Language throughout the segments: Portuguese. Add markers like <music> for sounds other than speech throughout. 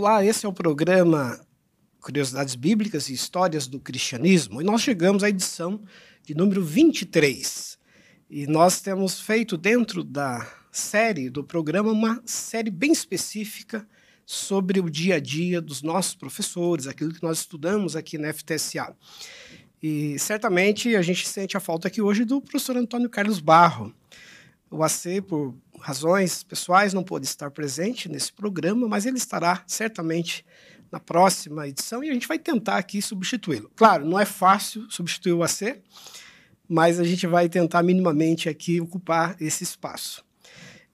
Olá, esse é o programa Curiosidades Bíblicas e Histórias do Cristianismo e nós chegamos à edição de número 23. E nós temos feito dentro da série do programa uma série bem específica sobre o dia a dia dos nossos professores, aquilo que nós estudamos aqui na FTSA. E certamente a gente sente a falta aqui hoje do professor Antônio Carlos Barro. O AC, por razões pessoais, não pôde estar presente nesse programa, mas ele estará certamente na próxima edição e a gente vai tentar aqui substituí-lo. Claro, não é fácil substituir o AC, mas a gente vai tentar minimamente aqui ocupar esse espaço.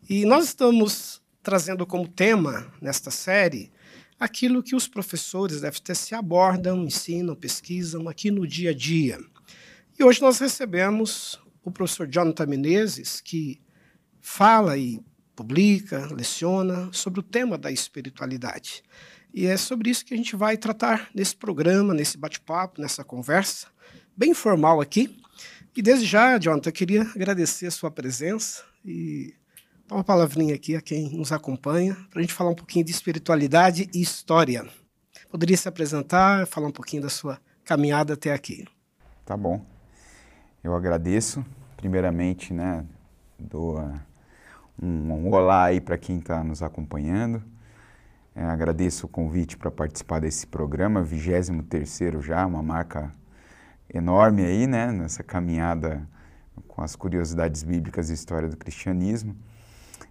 E nós estamos trazendo como tema nesta série aquilo que os professores da FTC abordam, ensinam, pesquisam aqui no dia a dia. E hoje nós recebemos o professor Jonathan Menezes, que fala e publica, leciona sobre o tema da espiritualidade. E é sobre isso que a gente vai tratar nesse programa, nesse bate-papo, nessa conversa, bem informal aqui. E desde já, Jonathan, eu queria agradecer a sua presença e dar uma palavrinha aqui a quem nos acompanha, para a gente falar um pouquinho de espiritualidade e história. Poderia se apresentar, falar um pouquinho da sua caminhada até aqui. Tá bom. Eu agradeço, primeiramente, né, dou um, um olá aí para quem está nos acompanhando. É, agradeço o convite para participar desse programa, 23 já, uma marca enorme aí, né, nessa caminhada com as curiosidades bíblicas e história do cristianismo.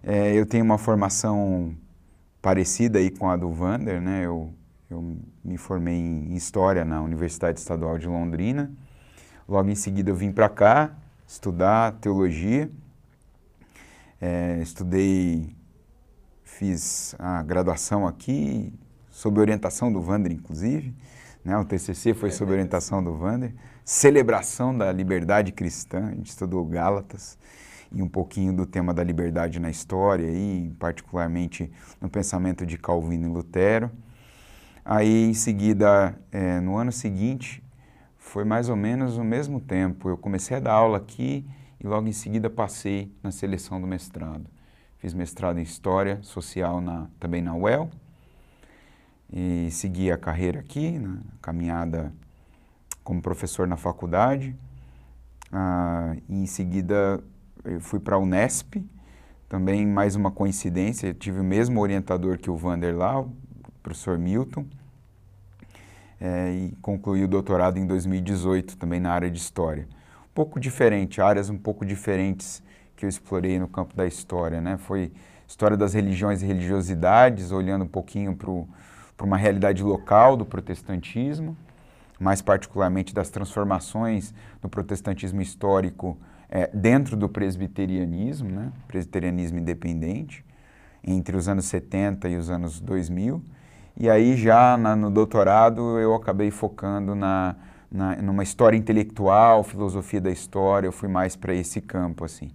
É, eu tenho uma formação parecida aí com a do Vander, né, eu, eu me formei em História na Universidade Estadual de Londrina. Logo em seguida eu vim para cá estudar teologia. É, estudei fiz a graduação aqui, sob orientação do Vander, inclusive. Né? O TCC foi sob orientação do Vander. Celebração da liberdade cristã, a gente estudou Gálatas e um pouquinho do tema da liberdade na história, e particularmente no pensamento de Calvino e Lutero. Aí, em seguida, é, no ano seguinte, foi mais ou menos o mesmo tempo. Eu comecei a dar aula aqui e logo em seguida passei na seleção do mestrado. Fiz mestrado em História Social na, também na UEL. E segui a carreira aqui, na caminhada como professor na faculdade. Ah, e em seguida eu fui para a Unesp, também mais uma coincidência, eu tive o mesmo orientador que o Vander lá, o professor Milton, é, e concluí o doutorado em 2018 também na área de História. Pouco diferente, áreas um pouco diferentes que eu explorei no campo da história, né? Foi história das religiões e religiosidades, olhando um pouquinho para uma realidade local do protestantismo, mais particularmente das transformações do protestantismo histórico é, dentro do presbiterianismo, né? presbiterianismo independente, entre os anos 70 e os anos 2000. E aí já na, no doutorado eu acabei focando na, na, numa história intelectual, filosofia da história, eu fui mais para esse campo assim.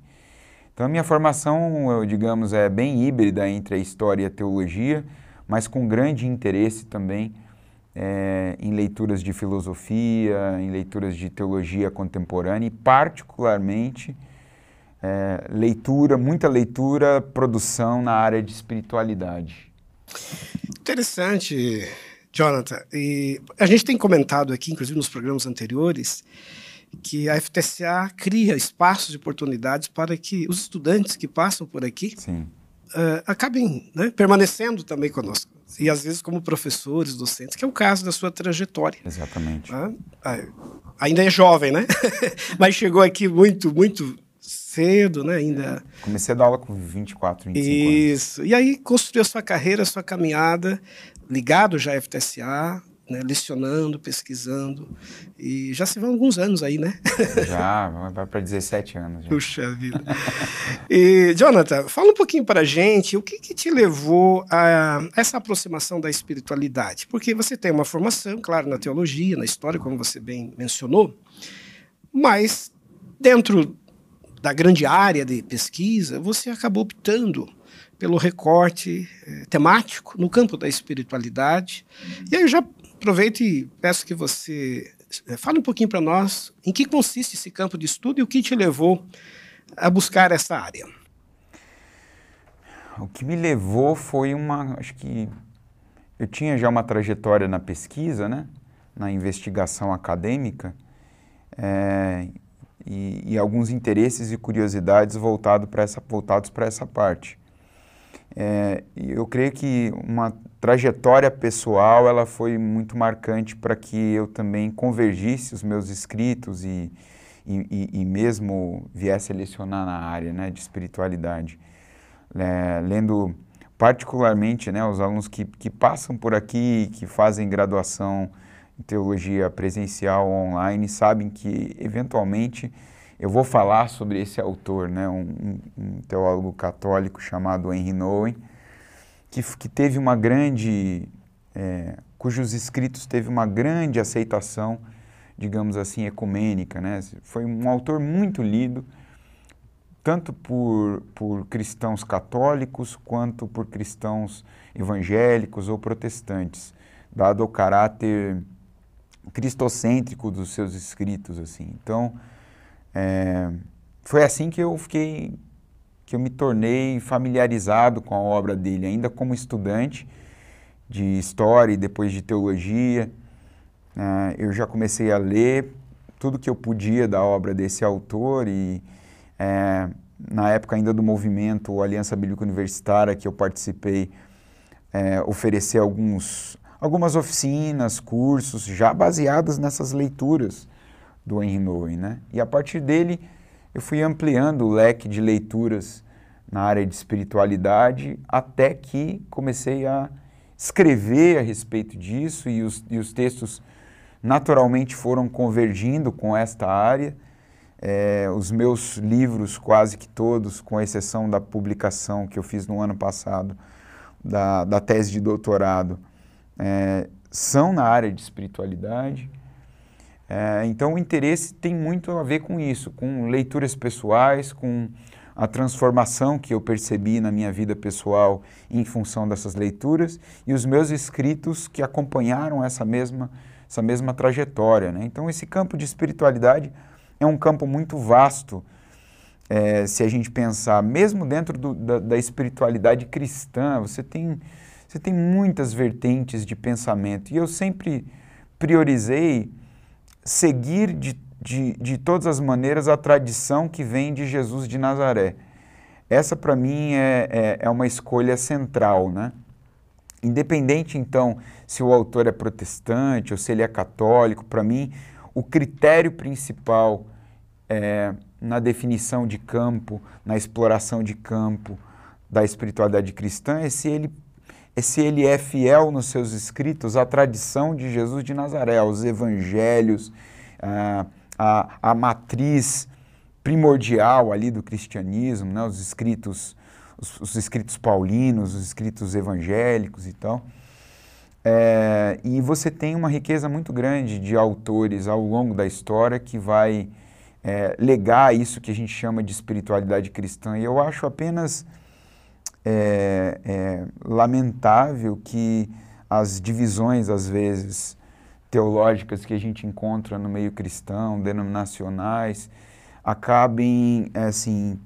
Então a minha formação, digamos, é bem híbrida entre a história e a teologia, mas com grande interesse também é, em leituras de filosofia, em leituras de teologia contemporânea e particularmente é, leitura, muita leitura, produção na área de espiritualidade. Interessante, Jonathan. E a gente tem comentado aqui, inclusive nos programas anteriores, que a FTCA cria espaços e oportunidades para que os estudantes que passam por aqui uh, acabem né, permanecendo também conosco. E às vezes como professores, docentes, que é o caso da sua trajetória. Exatamente. Uh, ainda é jovem, né? <laughs> Mas chegou aqui muito, muito cedo, né? Ainda... Comecei a dar aula com 24, 25 Isso. anos. Isso. E aí construiu a sua carreira, a sua caminhada, ligado já à FTSA, né, lecionando, pesquisando. E já se vão alguns anos aí, né? <laughs> Já, vai para 17 anos. Já. Puxa vida. E, Jonathan, fala um pouquinho para a gente o que, que te levou a essa aproximação da espiritualidade. Porque você tem uma formação, claro, na teologia, na história, como você bem mencionou, mas dentro da grande área de pesquisa, você acabou optando pelo recorte eh, temático no campo da espiritualidade. E aí eu já aproveito e peço que você eh, fale um pouquinho para nós em que consiste esse campo de estudo e o que te levou a buscar essa área. O que me levou foi uma, acho que eu tinha já uma trajetória na pesquisa, né? na investigação acadêmica, é, e, e, alguns interesses e curiosidades voltado essa, voltados para essa parte. É, eu creio que uma trajetória pessoal ela foi muito marcante para que eu também convergisse os meus escritos e, e, e mesmo viesse a lecionar na área né, de espiritualidade. É, lendo particularmente né, os alunos que, que passam por aqui, que fazem graduação em teologia presencial online, sabem que eventualmente eu vou falar sobre esse autor, né, um, um teólogo católico chamado Henry Nouwen, que, que teve uma grande, é, cujos escritos teve uma grande aceitação, digamos assim, ecumênica. Né? Foi um autor muito lido, tanto por, por cristãos católicos quanto por cristãos evangélicos ou protestantes, dado o caráter cristocêntrico dos seus escritos. assim. Então, é, foi assim que eu fiquei, que eu me tornei familiarizado com a obra dele, ainda como estudante de história e depois de teologia. É, eu já comecei a ler tudo que eu podia da obra desse autor e é, na época ainda do movimento Aliança Bíblica Universitária que eu participei, é, oferecer alguns, algumas oficinas, cursos já baseadas nessas leituras do Henry Nouwen, né? E a partir dele eu fui ampliando o leque de leituras na área de espiritualidade até que comecei a escrever a respeito disso e os, e os textos naturalmente foram convergindo com esta área. É, os meus livros, quase que todos, com exceção da publicação que eu fiz no ano passado, da, da tese de doutorado, é, são na área de espiritualidade. É, então, o interesse tem muito a ver com isso, com leituras pessoais, com a transformação que eu percebi na minha vida pessoal em função dessas leituras e os meus escritos que acompanharam essa mesma, essa mesma trajetória. Né? Então, esse campo de espiritualidade é um campo muito vasto, é, se a gente pensar, mesmo dentro do, da, da espiritualidade cristã, você tem, você tem muitas vertentes de pensamento. E eu sempre priorizei seguir de, de, de todas as maneiras a tradição que vem de Jesus de Nazaré. Essa, para mim, é, é, é, uma escolha central, né? Independente, então, se o autor é protestante ou se ele é católico, para mim, o critério principal é, na definição de campo, na exploração de campo da espiritualidade cristã é se ele é se ele é fiel nos seus escritos à tradição de Jesus de Nazaré, aos evangelhos, a matriz primordial ali do cristianismo, né, os escritos os, os, escritos paulinos, os escritos evangélicos e tal. É, e você tem uma riqueza muito grande de autores ao longo da história que vai é, legar isso que a gente chama de espiritualidade cristã. E eu acho apenas é, é, lamentável que as divisões, às vezes, teológicas que a gente encontra no meio cristão, denominacionais, acabem, assim,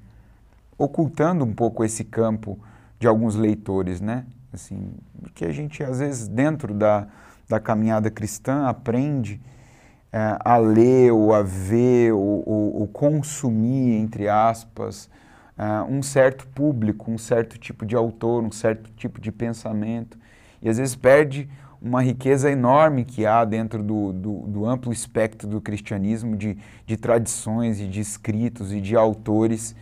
ocultando um pouco esse campo de alguns leitores, né? Assim, porque a gente, às vezes, dentro da, da caminhada cristã, aprende é, a ler ou a ver ou, ou, ou consumir, entre aspas, uh, um certo público, um certo tipo de autor, um certo tipo de pensamento, e às vezes perde uma riqueza enorme que há dentro do, do, do amplo espectro do cristianismo, de, de, tradições e de escritos e de autores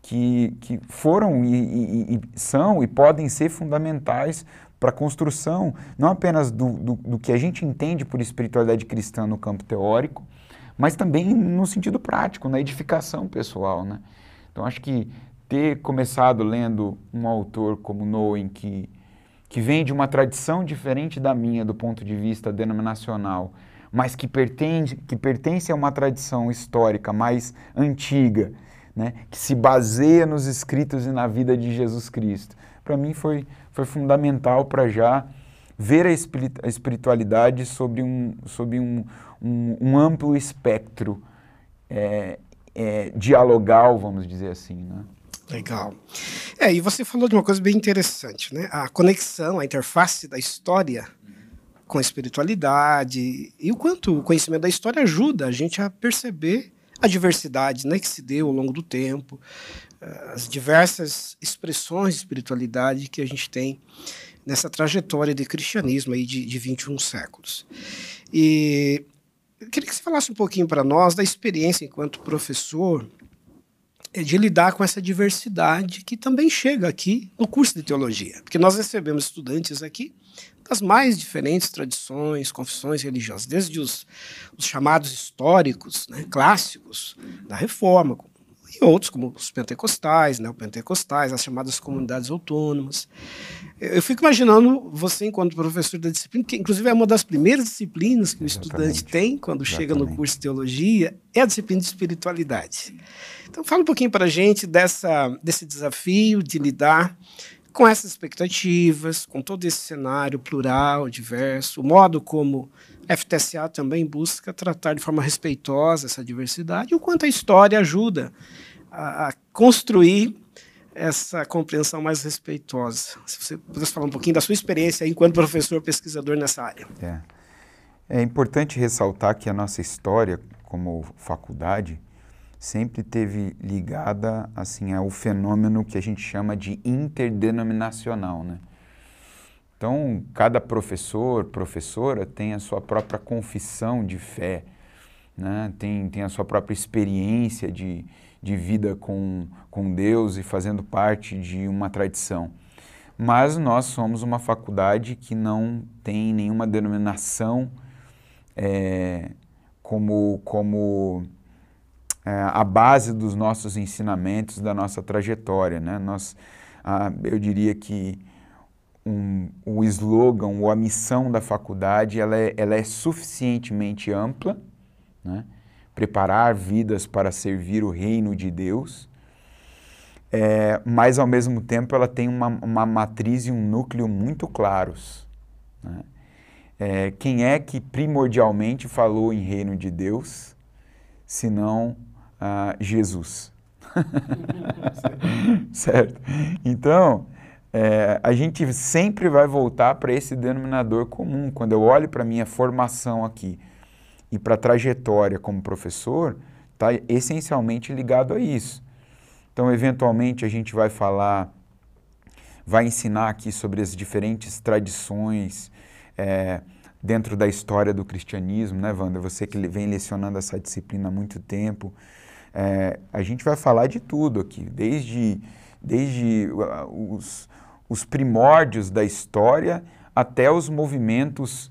que, que foram e, e, e são e podem ser fundamentais para a construção, não apenas do, do, do, que a gente entende por espiritualidade cristã no campo teórico, mas também no sentido prático, na edificação pessoal. Né? Então, acho que ter começado lendo um autor como Noen, que, que vem de uma tradição diferente da minha do ponto de vista denominacional, mas que pertence, que pertence a uma tradição histórica mais antiga, né, que se baseia nos escritos e na vida de Jesus Cristo. Para mim foi, foi fundamental para já ver a espiritualidade sobre um, sobre um, um, um amplo espectro é, é, dialogal, vamos dizer assim. Né? Legal. É, e você falou de uma coisa bem interessante, né? A conexão, a interface da história com a espiritualidade e o quanto o conhecimento da história ajuda a gente a perceber a diversidade né, que se deu ao longo do tempo, eh, as diversas expressões de espiritualidade que a gente tem nessa trajetória de cristianismo aí de, de 21 séculos. E eu queria que você falasse um pouquinho para nós da experiência enquanto professor eh, de lidar com essa diversidade que também chega aqui no curso de teologia, porque nós recebemos estudantes aqui das mais diferentes tradições, confissões religiosas, desde os, os chamados históricos, né, clássicos da Reforma, outros, como os pentecostais, neopentecostais, as chamadas comunidades autônomas. Eu fico imaginando você, enquanto professor da disciplina, que inclusive é uma das primeiras disciplinas que o Exatamente. estudante tem quando Exatamente. chega no curso de teologia, é a disciplina de espiritualidade. Então, fala um pouquinho para a gente dessa, desse desafio de lidar com essas expectativas, com todo esse cenário plural, diverso, o modo como a FTSA também busca tratar de forma respeitosa essa diversidade, e o quanto a história ajuda a, a construir essa compreensão mais respeitosa. Se você pudesse falar um pouquinho da sua experiência enquanto professor pesquisador nessa área. É. é importante ressaltar que a nossa história como faculdade sempre teve ligada assim ao fenômeno que a gente chama de interdenominacional, né? Então, cada professor, professora tem a sua própria confissão de fé, né? tem, tem a sua própria experiência de, de vida com, com Deus e fazendo parte de uma tradição. Mas nós somos uma faculdade que não tem nenhuma denominação é, como, como é, a base dos nossos ensinamentos, da nossa trajetória. Né? Nós, ah, eu diria que um, o slogan ou a missão da faculdade ela é, ela é suficientemente ampla, né? Preparar vidas para servir o reino de Deus, é, mas ao mesmo tempo ela tem uma, uma matriz e um núcleo muito claros. Né? É, quem é que primordialmente falou em reino de Deus, senão a Jesus. <laughs> certo? Então, é, a gente sempre vai voltar para esse denominador comum. Quando eu olho para a minha formação aqui e para a trajetória como professor, está essencialmente ligado a isso. Então, eventualmente, a gente vai falar, vai ensinar aqui sobre as diferentes tradições é, dentro da história do cristianismo, né, Wanda? Você que vem lecionando essa disciplina há muito tempo. É, a gente vai falar de tudo aqui, desde, desde os, os primórdios da história até os movimentos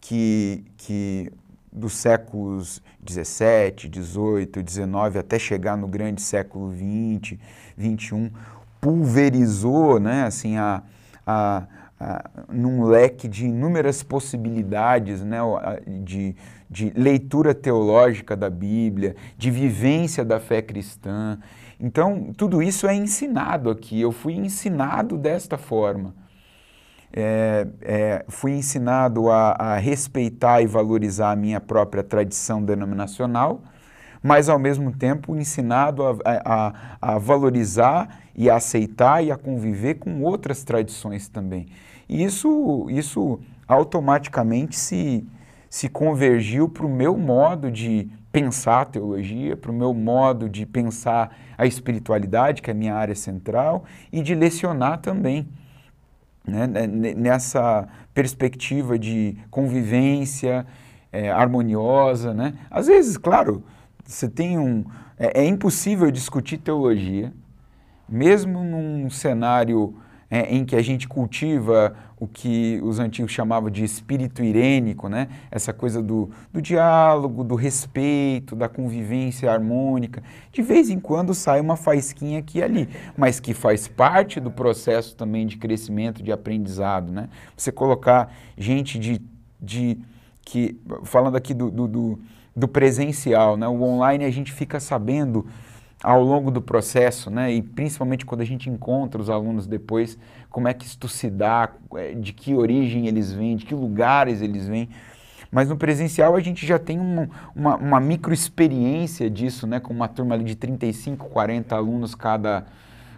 que, que dos séculos 17, 18, 19 até chegar no grande século 20, 21, pulverizou, né, assim, a, a, a, num leque de inúmeras possibilidades, né, de, de leitura teológica da Bíblia, de vivência da fé cristã. Então, tudo isso é ensinado aqui. Eu fui ensinado desta forma. É, é, fui ensinado a, a, respeitar e valorizar a minha própria tradição denominacional, mas ao mesmo tempo ensinado a, a, a, valorizar e a aceitar e a conviver com outras tradições também. E isso, isso automaticamente se, se convergiu para o meu modo de pensar a teologia, para o meu modo de pensar a espiritualidade, que é a minha área central, e de lecionar também. Né? Nessa perspectiva de convivência é, harmoniosa. Né? Às vezes, claro, você tem um. É, é impossível discutir teologia, mesmo num cenário é, em que a gente cultiva o que os antigos chamavam de espírito irênico, né? essa coisa do, do diálogo, do respeito, da convivência harmônica. De vez em quando sai uma faisquinha aqui e ali, mas que faz parte do processo também de crescimento, de aprendizado. Né? Você colocar gente de, de que, falando aqui do, do, do, do presencial, né? o online a gente fica sabendo ao longo do processo, né? e principalmente quando a gente encontra os alunos depois, como é que isso se dá, é, de que origem eles vêm, de que lugares eles vêm. Mas no presencial a gente já tem uma, uma, uma micro experiência disso, né? com uma turma ali de 35, 40 alunos cada,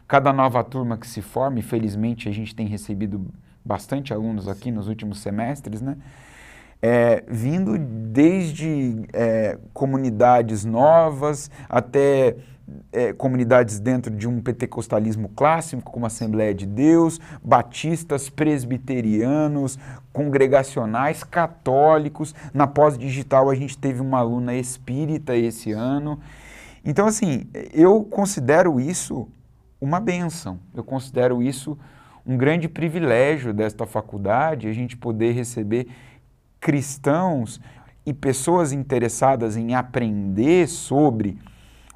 cada nova turma que se forma, e felizmente a gente tem recebido bastante alunos aqui nos últimos semestres, né? É, vindo desde é, comunidades novas até é, comunidades dentro de um pentecostalismo clássico, como Assembleia de Deus, batistas, presbiterianos, congregacionais, católicos. Na pós-digital a gente teve uma aluna espírita esse ano. Então, assim, eu considero isso uma benção, eu considero isso um grande privilégio desta faculdade, a gente poder receber cristãos e pessoas interessadas em aprender sobre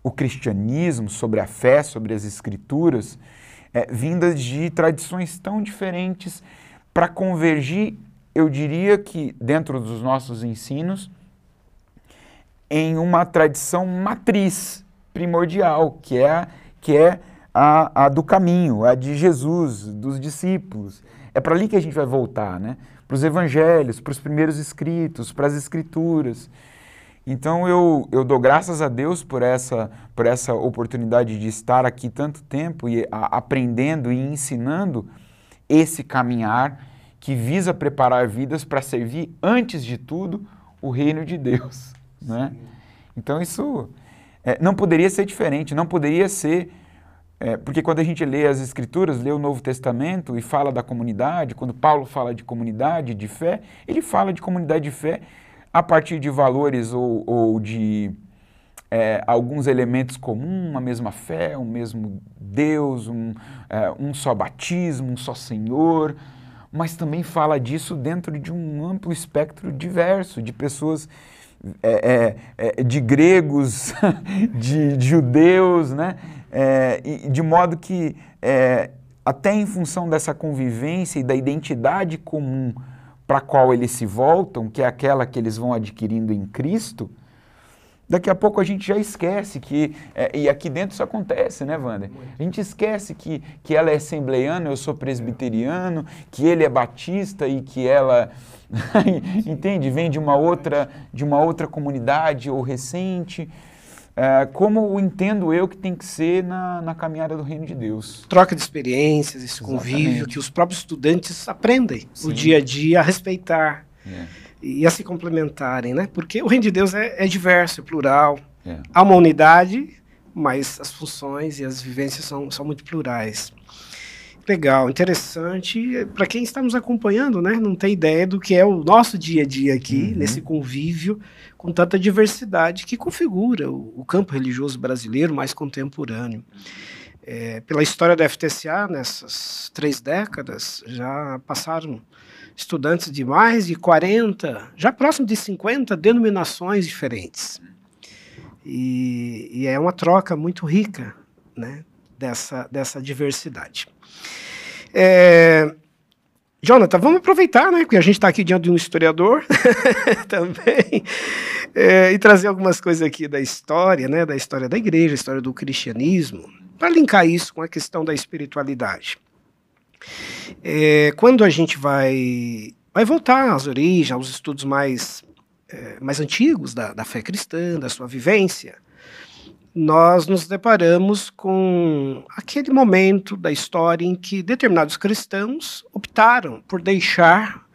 o cristianismo, sobre a fé, sobre as escrituras, é, vindas de tradições tão diferentes para convergir, eu diria que dentro dos nossos ensinos, em uma tradição matriz primordial, que é, que é a, a do caminho, a de Jesus, dos discípulos. É para ali que a gente vai voltar, né? Para os evangelhos, para os primeiros escritos, para as escrituras. Então eu, eu dou graças a Deus por essa, por essa oportunidade de estar aqui tanto tempo e a, aprendendo e ensinando esse caminhar que visa preparar vidas para servir, antes de tudo, o reino de Deus. Né? Então isso é, não poderia ser diferente, não poderia ser. É, porque quando a gente lê as Escrituras, lê o Novo Testamento e fala da comunidade, quando Paulo fala de comunidade, de fé, ele fala de comunidade de fé a partir de valores ou, ou de é, alguns elementos comuns, uma mesma fé, um mesmo Deus, um, é, um só batismo, um só Senhor, mas também fala disso dentro de um amplo espectro diverso de pessoas, é, é, é de gregos, de, <laughs> de, judeus, né? É, de modo que, até em função dessa convivência e da identidade comum para a qual eles se voltam, que é aquela que eles vão adquirindo em Cristo, daqui a pouco a gente já esquece que, é, e aqui dentro isso acontece, né, Wander? A gente esquece que, que ela é assembleiana, eu sou presbiteriano, que ele é batista e que ela, <laughs> entende, vem de uma outra, de uma outra comunidade ou recente. É, como entendo eu que tem que ser na, na caminhada do reino de Deus. Troca de experiências, esse Exatamente. convívio, que os próprios estudantes aprendem Sim. o dia a dia a respeitar é. e a se complementarem, né? Porque o reino de Deus é, é diverso, é plural. É. Há uma unidade, mas as funções e as vivências são, são muito plurais. Legal, interessante. Para quem está nos acompanhando, né, não tem ideia do que é o nosso dia a dia aqui, uhum. nesse convívio com tanta diversidade que configura o, o campo religioso brasileiro mais contemporâneo. É, pela história da FTCA, nessas três décadas, já passaram estudantes de mais de 40, já próximo de 50 denominações diferentes. E, e é uma troca muito rica né, dessa, dessa diversidade. É, Jonathan, vamos aproveitar, né? Porque a gente está aqui diante de um historiador <laughs> também, é, e trazer algumas coisas aqui da história, né? Da história da igreja, história do cristianismo, para linkar isso com a questão da espiritualidade. É, quando a gente vai, vai voltar às origens, aos estudos mais, é, mais antigos da, da fé cristã, da sua vivência, nós nos deparamos com aquele momento da história em que determinados cristãos optaram por deixar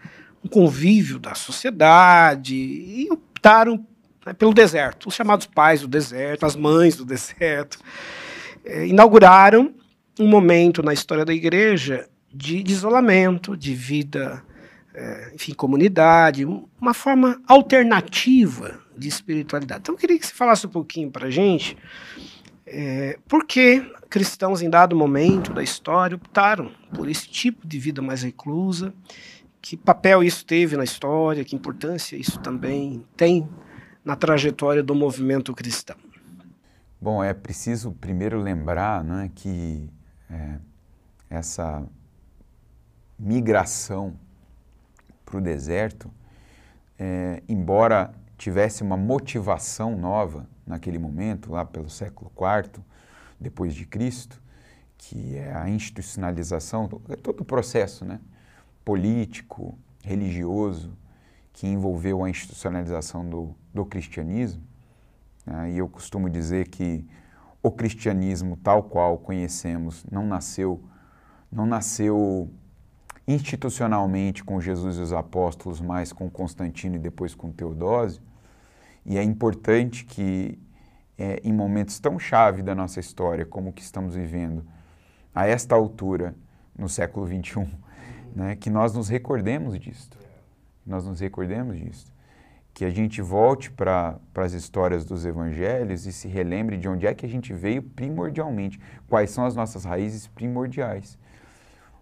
o convívio da sociedade e optaram né, pelo deserto, os chamados pais do deserto, as mães do deserto. É, inauguraram um momento na história da igreja de, de isolamento, de vida, é, enfim, comunidade, uma forma alternativa de espiritualidade. Então, eu queria que você falasse um pouquinho para a gente é, por que cristãos, em dado momento da história, optaram por esse tipo de vida mais reclusa, que papel isso teve na história, que importância isso também tem na trajetória do movimento cristão. Bom, é preciso primeiro lembrar né, que é, essa migração para o deserto, é, embora tivesse uma motivação nova naquele momento, lá pelo século IV depois de Cristo, que é a institucionalização, é todo o processo né, político, religioso, que envolveu a institucionalização do, do cristianismo. Né, e eu costumo dizer que o cristianismo tal qual conhecemos não nasceu, não nasceu institucionalmente com Jesus e os apóstolos, mas com Constantino e depois com Teodósio. E é importante que, é, em momentos tão chave da nossa história como o que estamos vivendo, a esta altura, no século XXI, né, que nós nos recordemos disto. Nós nos recordemos disto que a gente volte para as histórias dos evangelhos e se relembre de onde é que a gente veio primordialmente, quais são as nossas raízes primordiais.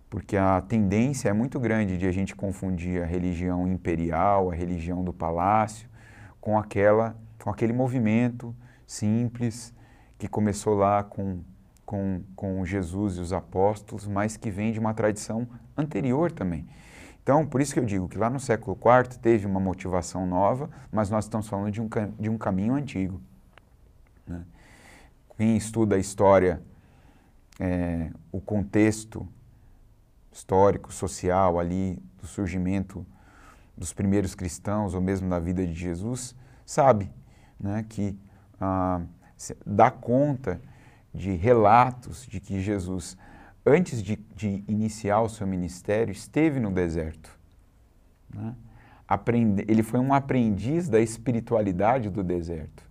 Porque a tendência é muito grande de a gente confundir a religião imperial, a religião do palácio, com aquela com aquele movimento simples que começou lá com, com, com Jesus e os apóstolos, mas que vem de uma tradição anterior também. Então, por isso que eu digo que lá no século IV teve uma motivação nova, mas nós estamos falando de um, de um caminho antigo. Né? Quem estuda a história, é, o contexto histórico, social ali do surgimento dos primeiros cristãos ou mesmo da vida de Jesus, sabe né, que ah, dá conta de relatos de que Jesus antes de, de iniciar o seu ministério, esteve no deserto. Né? Aprende, ele foi um aprendiz da espiritualidade do deserto.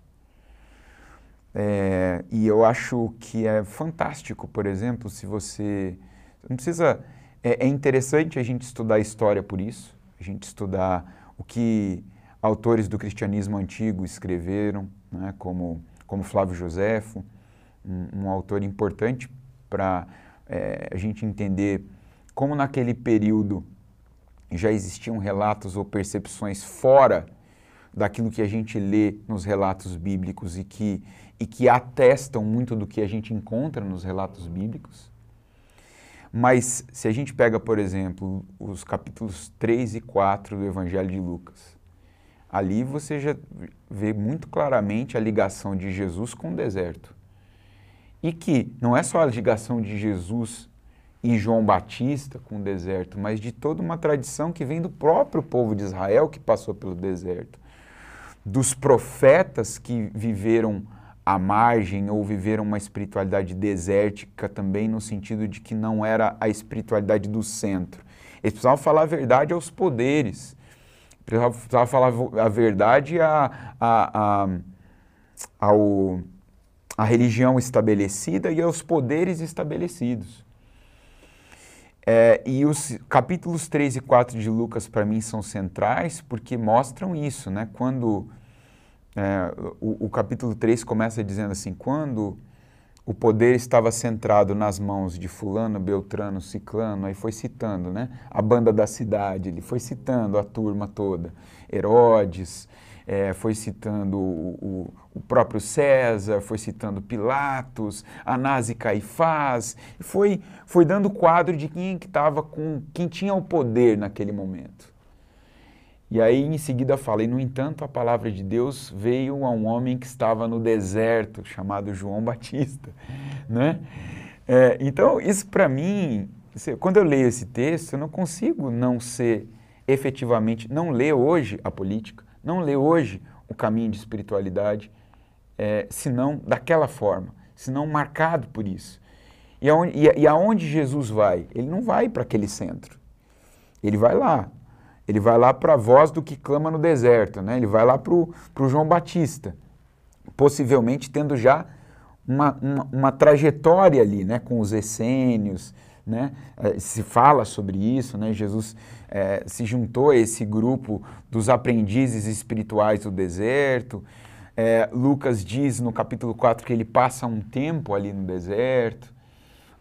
É, e eu acho que é fantástico, por exemplo, se você. Não precisa. É, é interessante a gente estudar história por isso, a gente estudar o que autores do cristianismo antigo escreveram, né, como, como Flávio Joséfo, um, um autor importante para é, a gente entender como naquele período já existiam relatos ou percepções fora daquilo que a gente lê nos relatos bíblicos e que, e que atestam muito do que a gente encontra nos relatos bíblicos. Mas se a gente pega, por exemplo, os capítulos 3 e 4 do Evangelho de Lucas, ali você já vê muito claramente a ligação de Jesus com o deserto. E que não é só a ligação de Jesus e João Batista com o deserto, mas de toda uma tradição que vem do próprio povo de Israel que passou pelo deserto, dos profetas que viveram à margem ou viveram uma espiritualidade desértica também, no sentido de que não era a espiritualidade do centro. Eles precisavam falar a verdade aos poderes, precisavam falar a verdade a, a, ao à religião estabelecida e aos poderes estabelecidos. É, e os capítulos 3 e 4 de Lucas, para mim, são centrais porque mostram isso, né? Quando é, o, o, capítulo 3 começa dizendo assim: quando o poder estava centrado nas mãos de Fulano, Beltrano, Ciclano, aí foi citando, né? A banda da cidade, ele foi citando a turma toda. Herodes, é, foi citando o, o, o, próprio César, foi citando Pilatos, Anás e Caifás, foi, foi dando quadro de quem que estava com, quem tinha o poder naquele momento. E aí em seguida fala, e no entanto a palavra de Deus veio a um homem que estava no deserto, chamado João Batista, <laughs> né? É, então isso para mim, quando eu leio esse texto, eu não consigo não ser efetivamente, não ler hoje a política, não lê hoje o caminho de espiritualidade, é, senão daquela forma, senão marcado por isso. E aonde, e aonde Jesus vai? Ele não vai para aquele centro. Ele vai lá. Ele vai lá para a voz do que clama no deserto, né? ele vai lá para o João Batista, possivelmente tendo já uma, uma, uma, trajetória ali, né? com os essênios, né? É, se fala sobre isso, né? Jesus é, se juntou a esse grupo dos aprendizes espirituais do deserto. É, Lucas diz no capítulo 4 que ele passa um tempo ali no deserto,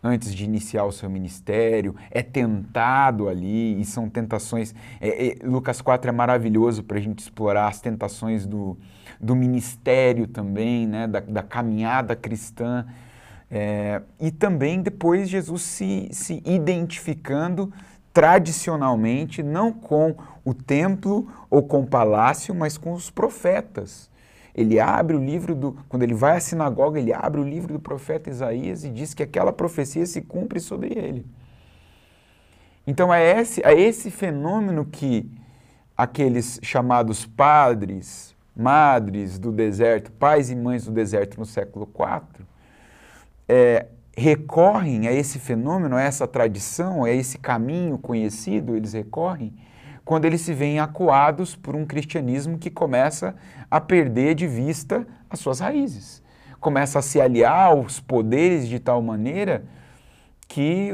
antes de iniciar o seu ministério, é tentado ali, e são tentações. É, é Lucas 4 é maravilhoso para a gente explorar as tentações do, do ministério também, né, da, da caminhada cristã. É, e também depois Jesus se, se identificando tradicionalmente, não com o templo ou com o palácio, mas com os profetas. Ele abre o livro do. Quando ele vai à sinagoga, ele abre o livro do profeta Isaías e diz que aquela profecia se cumpre sobre ele. Então é esse, é esse fenômeno que aqueles chamados padres, madres do deserto, pais e mães do deserto no século IV, é, recorrem a esse fenômeno, a essa tradição, a esse caminho conhecido, eles recorrem quando eles se veem acuados por um cristianismo que começa a perder de vista as suas raízes, começa a se aliar aos poderes de tal maneira que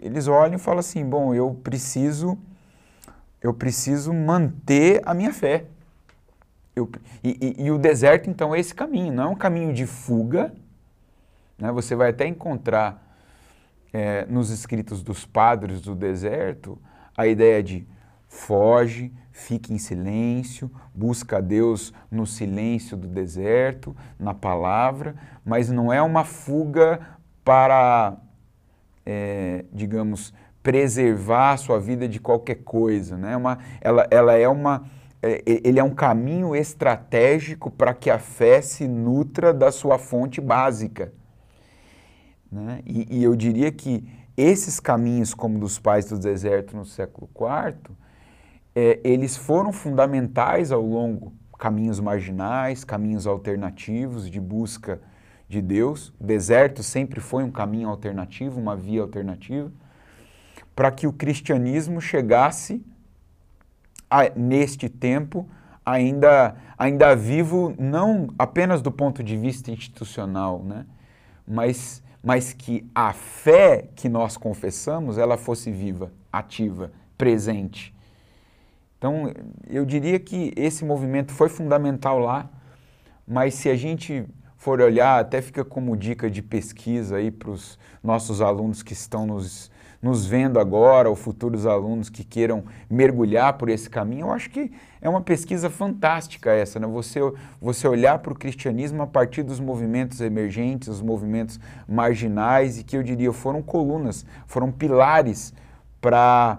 eles olham e falam assim: bom, eu preciso, eu preciso manter a minha fé. Eu, e, e, e, o deserto, então, é esse caminho, não é um caminho de fuga. Né? Você vai até encontrar é, nos escritos dos padres do deserto a ideia de foge, fique em silêncio, busca Deus no silêncio do deserto, na palavra, mas não é uma fuga para, é, digamos, preservar a sua vida de qualquer coisa. Né? Uma, ela, ela é uma, é, ele é um caminho estratégico para que a fé se nutra da sua fonte básica. Né? E, e eu diria que esses caminhos, como dos pais do deserto no século IV, é, eles foram fundamentais ao longo, caminhos marginais, caminhos alternativos de busca de Deus. O deserto sempre foi um caminho alternativo, uma via alternativa, para que o cristianismo chegasse a, neste tempo ainda, ainda vivo, não apenas do ponto de vista institucional, né? mas, mas que a fé que nós confessamos ela fosse viva, ativa, presente então, eu diria que esse movimento foi fundamental lá, mas se a gente for olhar, até fica como dica de pesquisa aí para os nossos alunos que estão nos, nos vendo agora, ou futuros alunos que queiram mergulhar por esse caminho, eu acho que é uma pesquisa fantástica essa, né? Você, você olhar para o cristianismo a partir dos movimentos emergentes, os movimentos marginais, e que eu diria foram colunas, foram pilares para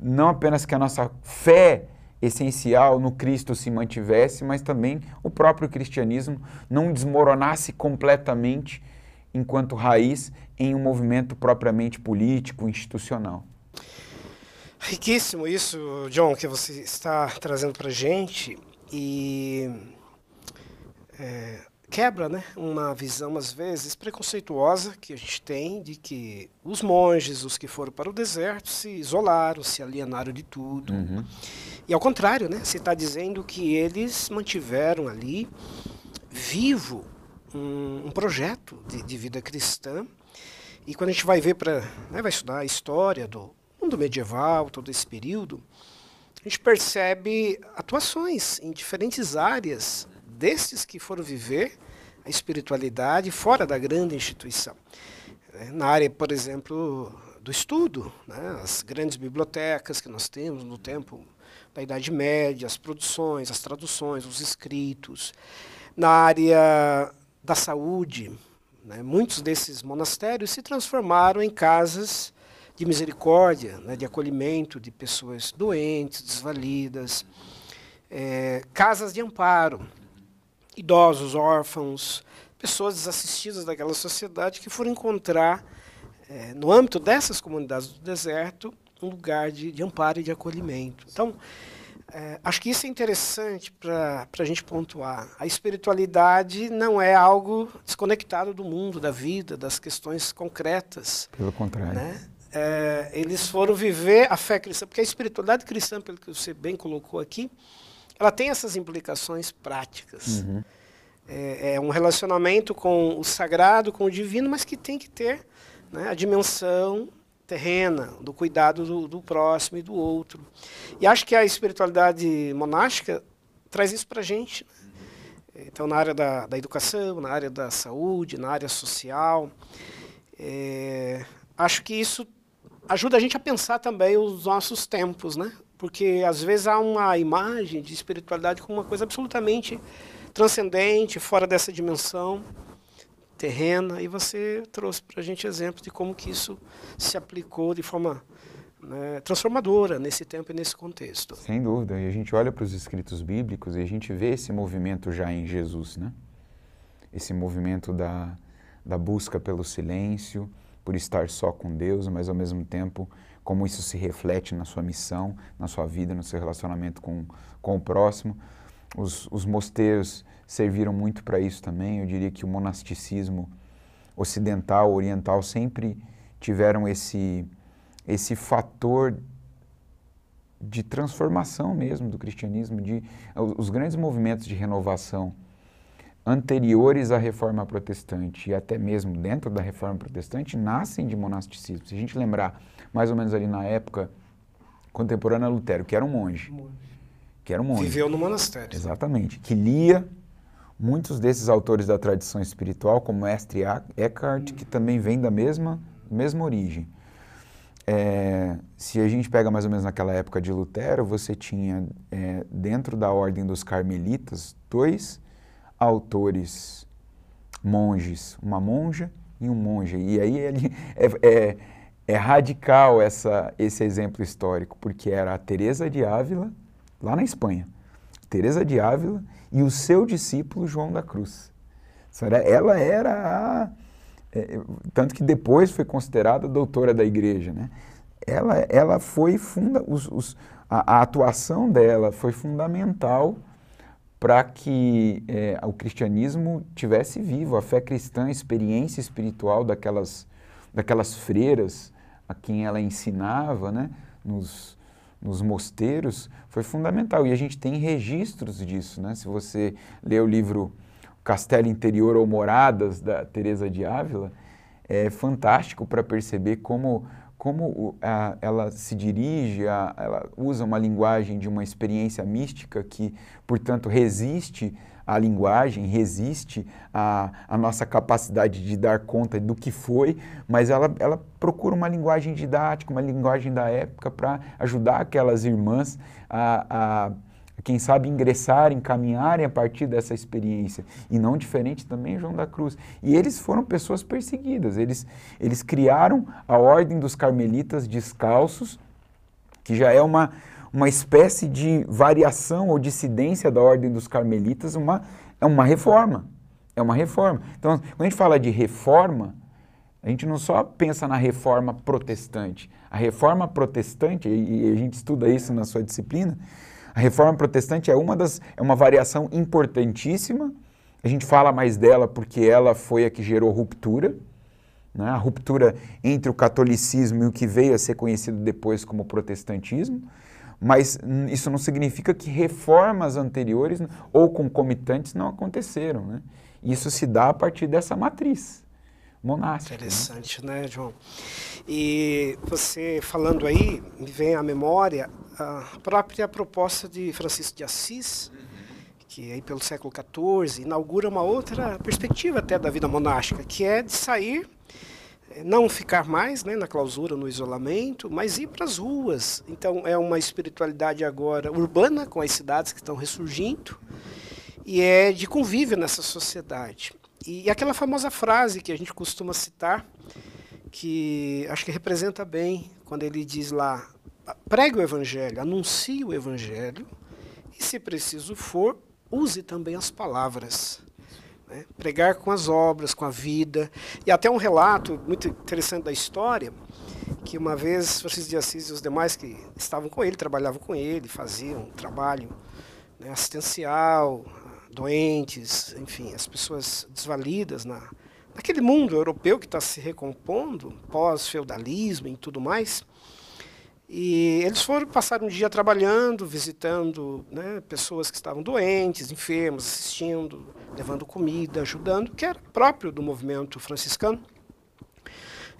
não apenas que a nossa fé essencial no Cristo se mantivesse, mas também o próprio cristianismo não desmoronasse completamente enquanto raiz em um movimento propriamente político, institucional. Riquíssimo isso, John, que você está trazendo para gente e é, quebra né, uma visão, às vezes, preconceituosa que a gente tem de que os monges, os que foram para o deserto, se isolaram, se alienaram de tudo. Uhum. E ao contrário, né, você está dizendo que eles mantiveram ali vivo um, um projeto de, de, vida cristã. E quando a gente vai ver para, né, vai estudar a história do mundo medieval, todo esse período, a gente percebe atuações em diferentes áreas desses que foram viver a espiritualidade fora da grande instituição. É, na área, por exemplo, do estudo, né? as grandes bibliotecas que nós temos no tempo da Idade Média, as produções, as traduções, os escritos. Na área da saúde, né? muitos desses monastérios se transformaram em casas de misericórdia, né? de acolhimento de pessoas doentes, desvalidas, é, casas de amparo idosos, órfãos, pessoas desassistidas daquela sociedade que foram encontrar, é, no âmbito dessas comunidades do deserto, um lugar de, de amparo e de acolhimento. Então, é, acho que isso é interessante para a gente pontuar. A espiritualidade não é algo desconectado do mundo, da vida, das questões concretas. Pelo contrário. Né? É, eles foram viver a fé cristã, porque a espiritualidade cristã, pelo que você bem colocou aqui, ela tem essas implicações práticas. Uhum. É, é, um relacionamento com o sagrado, com o divino, mas que tem que ter né, a dimensão terrena, do cuidado do, do, próximo e do outro. E acho que a espiritualidade monástica traz isso para a gente. Né? Então, na área da, da, educação, na área da saúde, na área social, é, acho que isso ajuda a gente a pensar também os nossos tempos, né? Porque às vezes há uma imagem de espiritualidade como uma coisa absolutamente transcendente, fora dessa dimensão terrena, e você trouxe para a gente exemplos de como que isso se aplicou de forma né, transformadora nesse tempo e nesse contexto. Sem dúvida, e a gente olha para os escritos bíblicos e a gente vê esse movimento já em Jesus, né? Esse movimento da, da busca pelo silêncio, por estar só com Deus, mas ao mesmo tempo como isso se reflete na sua missão, na sua vida, no seu relacionamento com, com o próximo. Os, os mosteiros serviram muito para isso também. Eu diria que o monasticismo ocidental, oriental sempre tiveram esse, esse fator de transformação mesmo do cristianismo, de os grandes movimentos de renovação anteriores à reforma protestante e até mesmo dentro da reforma protestante nascem de monasticismo. Se a gente lembrar mais ou menos ali na época contemporânea a Lutero, que era um monge, que era um monge. Viveu no monastério. Exatamente, que lia muitos desses autores da tradição espiritual, como Mestre Eckhart, que também vem da mesma, mesma origem. É, se a gente pega mais ou menos naquela época de Lutero, você tinha é, dentro da ordem dos carmelitas dois autores monges, uma monja e um monge. E aí ele é, é, é, radical essa, esse exemplo histórico, porque era a Teresa de Ávila, lá na Espanha. Teresa de Ávila e o seu discípulo João da Cruz. Ela era a é, tanto que depois foi considerada doutora da igreja, né? Ela, ela foi funda, os, os, a, a, atuação dela foi fundamental para que é, o cristianismo tivesse vivo, a fé cristã, a experiência espiritual daquelas, daquelas freiras a quem ela ensinava, né? Nos, nos mosteiros, foi fundamental. E a gente tem registros disso, né? Se você ler o livro Castelo Interior ou Moradas, da Teresa de Ávila, é fantástico para perceber como, como a, ela se dirige, a, ela usa uma linguagem de uma experiência mística que, portanto, resiste à linguagem, resiste à, à nossa capacidade de dar conta do que foi, mas ela, ela procura uma linguagem didática, uma linguagem da época para ajudar aquelas irmãs a, a quem sabe ingressarem, caminharem a partir dessa experiência. E não diferente também João da Cruz. E eles foram pessoas perseguidas. Eles, eles criaram a Ordem dos Carmelitas Descalços, que já é uma, uma espécie de variação ou dissidência da Ordem dos Carmelitas, uma, é uma reforma. É uma reforma. Então, quando a gente fala de reforma, a gente não só pensa na reforma protestante. A reforma protestante, e a gente estuda isso na sua disciplina, a reforma protestante é uma das é uma variação importantíssima. A gente fala mais dela porque ela foi a que gerou ruptura, né? a ruptura entre o catolicismo e o que veio a ser conhecido depois como protestantismo. Mas isso não significa que reformas anteriores ou concomitantes não aconteceram. Né? Isso se dá a partir dessa matriz monástica. Né? Interessante, né, né João? E você falando aí, me vem à memória a própria proposta de Francisco de Assis, que aí pelo século XIV inaugura uma outra perspectiva até da vida monástica, que é de sair, não ficar mais né, na clausura, no isolamento, mas ir para as ruas. Então é uma espiritualidade agora urbana, com as cidades que estão ressurgindo, e é de convívio nessa sociedade. E aquela famosa frase que a gente costuma citar, que acho que representa bem quando ele diz lá: pregue o evangelho, anuncie o evangelho e, se preciso for, use também as palavras. Né? Pregar com as obras, com a vida. E até um relato muito interessante da história, que uma vez Francisco de Assis e os demais que estavam com ele, trabalhavam com ele, faziam um trabalho né, assistencial, doentes, enfim, as pessoas desvalidas na, naquele mundo europeu que está se recompondo, pós-feudalismo e tudo mais. E eles foram passar um dia trabalhando, visitando né, pessoas que estavam doentes, enfermas, assistindo, levando comida, ajudando, que era próprio do movimento franciscano.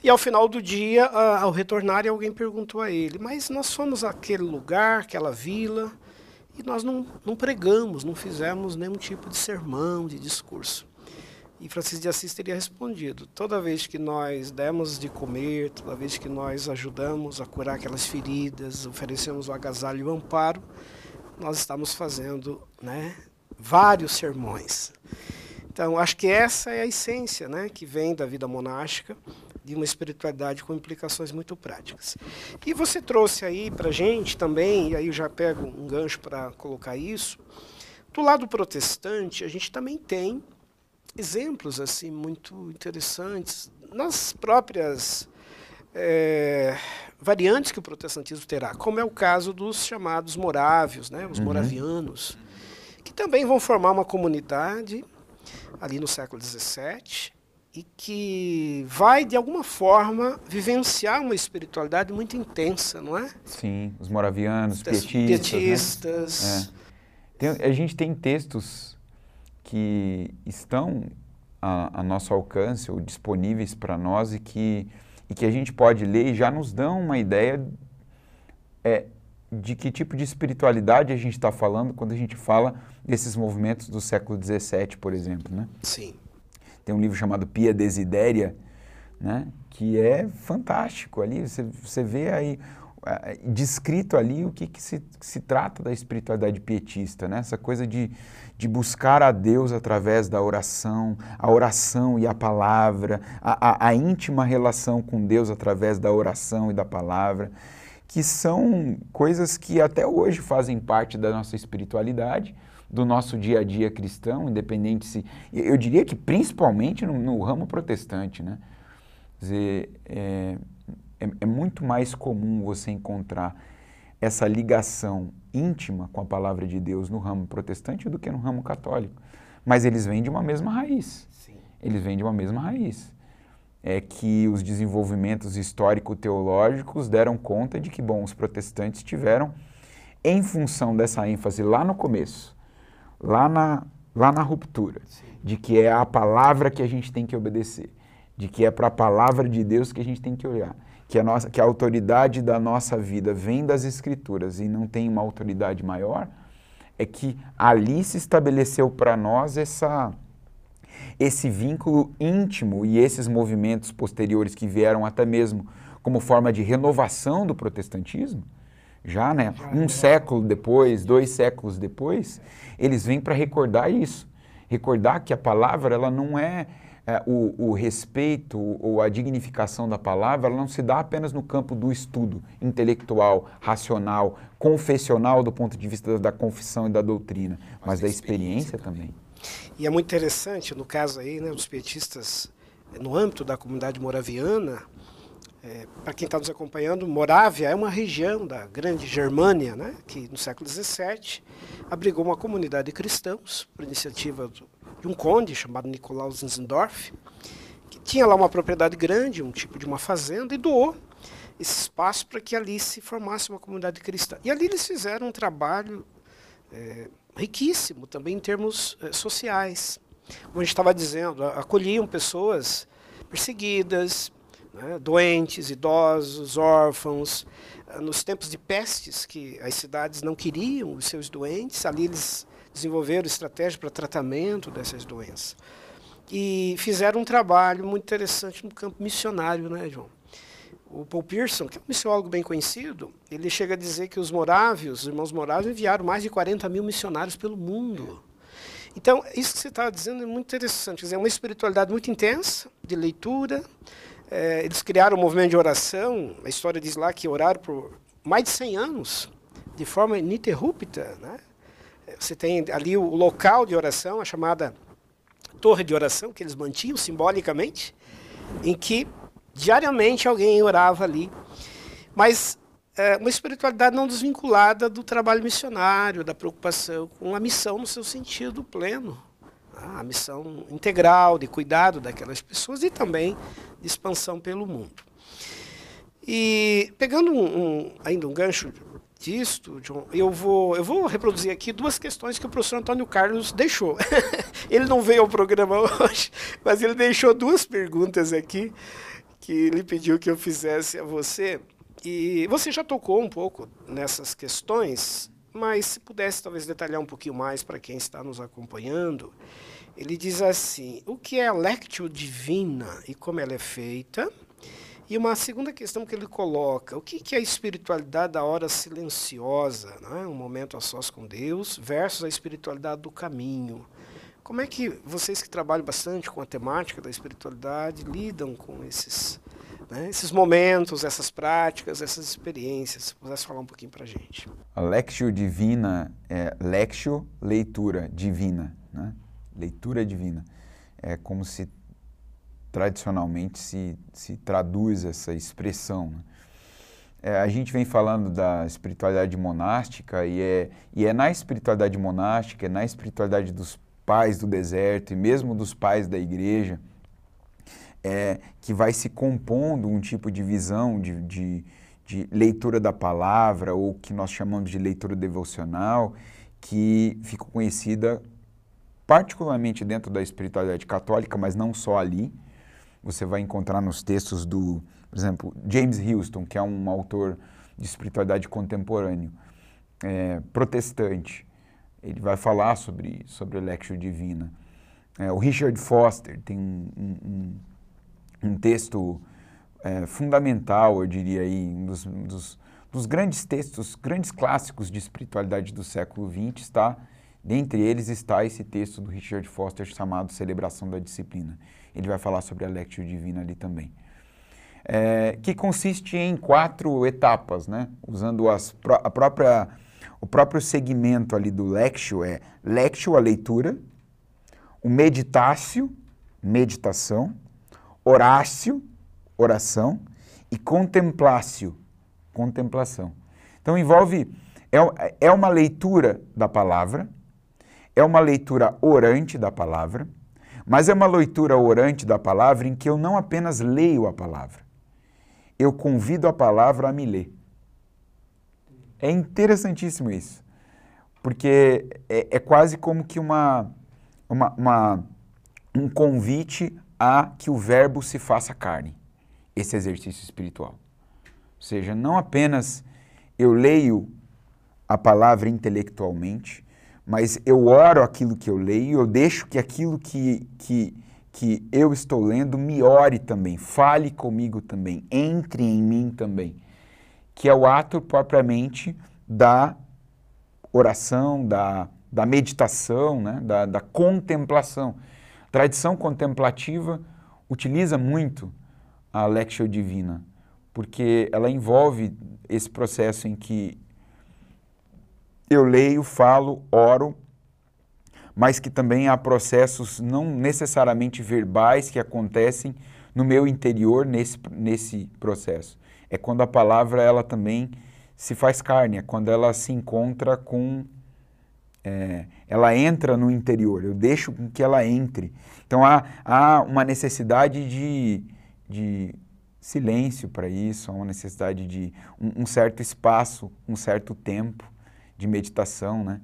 E ao final do dia, ao retornar, alguém perguntou a ele: Mas nós fomos àquele lugar, aquela vila, e nós não, não pregamos, não fizemos nenhum tipo de sermão, de discurso. E Francisco de Assis teria respondido: toda vez que nós demos de comer, toda vez que nós ajudamos a curar aquelas feridas, oferecemos o agasalho e o amparo, nós estamos fazendo né, vários sermões. Então, acho que essa é a essência né, que vem da vida monástica, de uma espiritualidade com implicações muito práticas. E você trouxe aí para gente também, e aí eu já pego um gancho para colocar isso, do lado protestante, a gente também tem exemplos assim muito interessantes nas próprias é, variantes que o protestantismo terá, como é o caso dos chamados morávios, né, os uhum. moravianos, que também vão formar uma comunidade ali no século XVII e que vai, de alguma forma, vivenciar uma espiritualidade muito intensa, não é? Sim, os moravianos, Das pietistas. né? pietistas. Tem- a gente tem textos que estão a, a nosso alcance ou disponíveis para nós e que, e que a gente pode ler e já nos dão uma ideia é, de que tipo de espiritualidade a gente está falando quando a gente fala desses movimentos do século XVII, por exemplo, né? Sim. Tem um livro chamado Pia Desidéria, né? que é fantástico ali. Você, você vê aí descrito ali o que, que, se, que se trata da espiritualidade pietista, né? essa coisa de, de buscar a Deus através da oração, a oração e a palavra, a, a, a íntima relação com Deus através da oração e da palavra, que são coisas que até hoje fazem parte da nossa espiritualidade, do nosso dia a dia cristão, independente se. Eu diria que principalmente no, no ramo protestante, né? Quer dizer, é, é, é muito mais comum você encontrar essa ligação íntima com a palavra de Deus no ramo protestante do que no ramo católico. Mas eles vêm de uma mesma raiz. Sim. Eles vêm de uma mesma raiz. É que os desenvolvimentos histórico-teológicos deram conta de que, bom, os protestantes tiveram, em função dessa ênfase lá no começo, lá na, lá na ruptura, de que é a palavra que a gente tem que obedecer, de que é para a palavra de Deus que a gente tem que olhar, que a, nossa, que a autoridade da nossa vida vem das Escrituras e não tem uma autoridade maior, é que ali se estabeleceu para nós essa, esse vínculo íntimo e esses movimentos posteriores que vieram até mesmo como forma de renovação do protestantismo, já, né? Um século depois, dois séculos depois, eles vêm para recordar isso, recordar que a palavra ela não é, é o, o, respeito ou a dignificação da palavra, ela não se dá apenas no campo do estudo intelectual, racional, confessional do ponto de vista da confissão e da doutrina, mas, mas da experiência, experiência também. E é muito interessante, no caso aí, né, os pietistas, no âmbito da comunidade moraviana, é, para quem está nos acompanhando, Morávia é uma região da grande Germânia, né, que no século XVII abrigou uma comunidade de cristãos, por iniciativa do, de um conde chamado Nicolau Zinzendorf, que tinha lá uma propriedade grande, um tipo de uma fazenda, e doou esse espaço para que ali se formasse uma comunidade cristã. E ali eles fizeram um trabalho é, riquíssimo também em termos é, sociais. Como a gente estava dizendo, acolhiam pessoas perseguidas, né, doentes, idosos, órfãos. Nos tempos de pestes, que as cidades não queriam os seus doentes, ali eles desenvolveram estratégias para tratamento dessas doenças. E fizeram um trabalho muito interessante no campo missionário, né, João? O Paul Pearson, que é um missiólogo bem conhecido, ele chega a dizer que os morávios, os irmãos morávios, enviaram mais de 40 mil missionários pelo mundo. Então, isso que você estava dizendo é muito interessante. Quer dizer, é uma espiritualidade muito intensa, de leitura, é, eles criaram um movimento de oração, a história diz lá que oraram por mais de 100 anos, de forma ininterrupta. Né? Você tem ali o local de oração, a chamada torre de oração, que eles mantinham simbolicamente, em que diariamente alguém orava ali. Mas é, uma espiritualidade não desvinculada do trabalho missionário, da preocupação com a missão no seu sentido pleno. A missão integral de cuidado daquelas pessoas e também de expansão pelo mundo. E pegando um, um, ainda um gancho disto, John, eu vou, eu vou reproduzir aqui duas questões que o professor Antônio Carlos deixou. <laughs> ele não veio ao programa <laughs> hoje, mas ele deixou duas perguntas aqui que ele pediu que eu fizesse a você. E você já tocou um pouco nessas questões, mas se pudesse talvez detalhar um pouquinho mais para quem está nos acompanhando. Ele diz assim: o que é a lectio divina e como ela é feita? E uma segunda questão que ele coloca: o que é a espiritualidade da hora silenciosa, né? um momento a sós com Deus, versus a espiritualidade do caminho? Como é que vocês que trabalham bastante com a temática da espiritualidade lidam com esses, né, esses momentos, essas práticas, essas experiências? Se pudesse falar um pouquinho para a gente. A lectio divina é lectio, leitura divina, né? leitura divina. É como se tradicionalmente se, se traduz essa expressão. Né? É, a gente vem falando da espiritualidade monástica e é, e é na espiritualidade monástica, é na espiritualidade dos pais do deserto e mesmo dos pais da igreja, é, que vai se compondo um tipo de visão de, de, de leitura da palavra, ou que nós chamamos de leitura devocional, que ficou conhecida particularmente dentro da espiritualidade católica, mas não só ali. Você vai encontrar nos textos do, por exemplo, James Houston, que é um autor de espiritualidade contemporâneo, é, protestante. Ele vai falar sobre, sobre a Lectio Divina. É, o Richard Foster tem um, um, um texto é, fundamental, eu diria aí, um dos, dos, dos, grandes textos, grandes clássicos de espiritualidade do século XX, está Dentre eles está esse texto do Richard Foster chamado Celebração da Disciplina. Ele vai falar sobre a Lectio Divina ali também. É, que consiste em quatro etapas, né? Usando as, a própria, o próprio segmento ali do Lectio é Lectio, a leitura, o meditácio, meditação, Horácio, oração, e contemplácio, contemplação. Então envolve, é, é uma leitura da palavra, é uma leitura orante da palavra, mas é uma leitura orante da palavra em que eu não apenas leio a palavra, eu convido a palavra a me ler. É interessantíssimo isso, porque é, é quase como que uma, uma, uma, um convite a que o verbo se faça carne, esse exercício espiritual. Ou seja, não apenas eu leio a palavra intelectualmente, mas eu oro aquilo que eu leio, eu deixo que aquilo que, que, que eu estou lendo me ore também, fale comigo também, entre em mim também, que é o ato propriamente da oração, da, da meditação, né? da, da contemplação. A tradição contemplativa utiliza muito a Lectio Divina, porque ela envolve esse processo em que eu leio, falo, oro, mas que também há processos não necessariamente verbais que acontecem no meu interior nesse, nesse processo. É quando a palavra ela também se faz carne, é quando ela se encontra com. É, ela entra no interior, eu deixo que ela entre. Então há, há uma necessidade de, de silêncio para isso, há uma necessidade de um, um certo espaço, um certo tempo de meditação, né?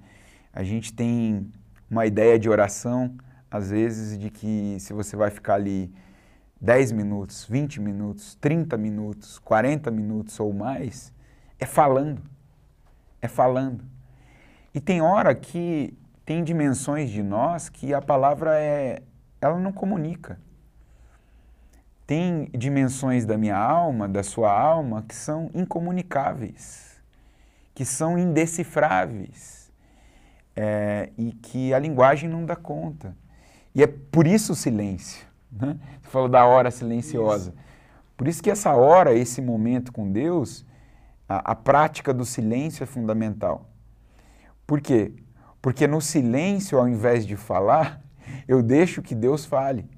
A gente tem uma ideia de oração, às vezes, de que se você vai ficar ali 10 minutos, 20 minutos, 30 minutos, 40 minutos ou mais, é falando. É falando. E tem hora que tem dimensões de nós que a palavra é ela não comunica. Tem dimensões da minha alma, da sua alma, que são incomunicáveis que são indecifráveis é, e que a linguagem não dá conta. E é por isso o silêncio. Né? Você falou da hora silenciosa. Isso. Por isso que essa hora, esse momento com Deus, a, a prática do silêncio é fundamental. Por quê? Porque no silêncio, ao invés de falar, eu deixo que Deus fale.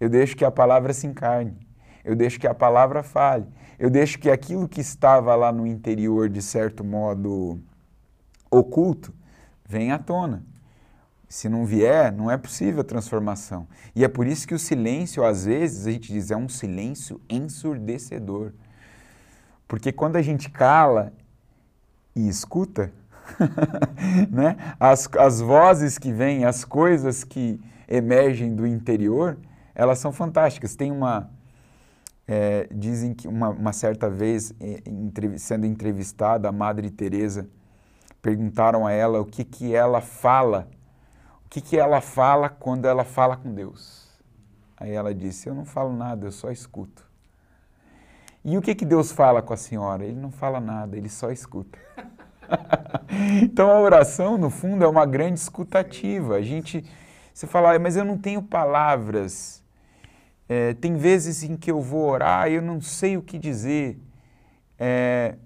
Eu deixo que a palavra se encarne. Eu deixo que a palavra fale eu deixo que aquilo que estava lá no interior, de certo modo oculto, venha à tona. Se não vier, não é possível a transformação. E é por isso que o silêncio, às vezes, a gente diz, é um silêncio ensurdecedor. Porque quando a gente cala e escuta, <laughs> né, as, as vozes que vêm, as coisas que emergem do interior, elas são fantásticas. Tem uma, é, dizem que uma, uma certa vez, sendo entrevistada, a Madre Teresa perguntaram a ela o que, que ela fala, o que, que ela fala quando ela fala com Deus. Aí ela disse, eu não falo nada, eu só escuto. E o que, que Deus fala com a senhora? Ele não fala nada, ele só escuta. <laughs> então a oração, no fundo, é uma grande escutativa. A gente, você fala, mas eu não tenho palavras é, tem vezes em que eu vou orar e eu não sei o que dizer. É,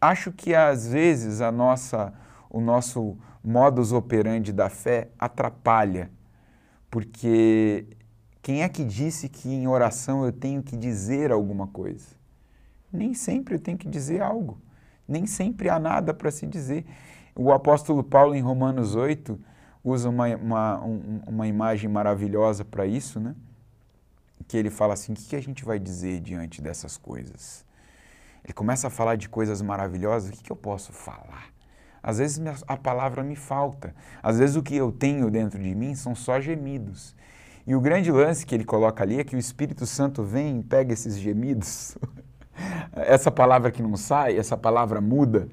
acho que às vezes a nossa, o nosso modus operandi da fé atrapalha, porque quem é que disse que em oração eu tenho que dizer alguma coisa? Nem sempre eu tenho que dizer algo, nem sempre há nada para se dizer. O apóstolo Paulo, em Romanos 8, usa uma, uma, um, uma imagem maravilhosa para isso, né? Que ele fala assim: o que, que a gente vai dizer diante dessas coisas? Ele começa a falar de coisas maravilhosas, o que, que eu posso falar? Às vezes a palavra me falta, às vezes o que eu tenho dentro de mim são só gemidos. E o grande lance que ele coloca ali é que o Espírito Santo vem e pega esses gemidos, <laughs> essa palavra que não sai, essa palavra muda,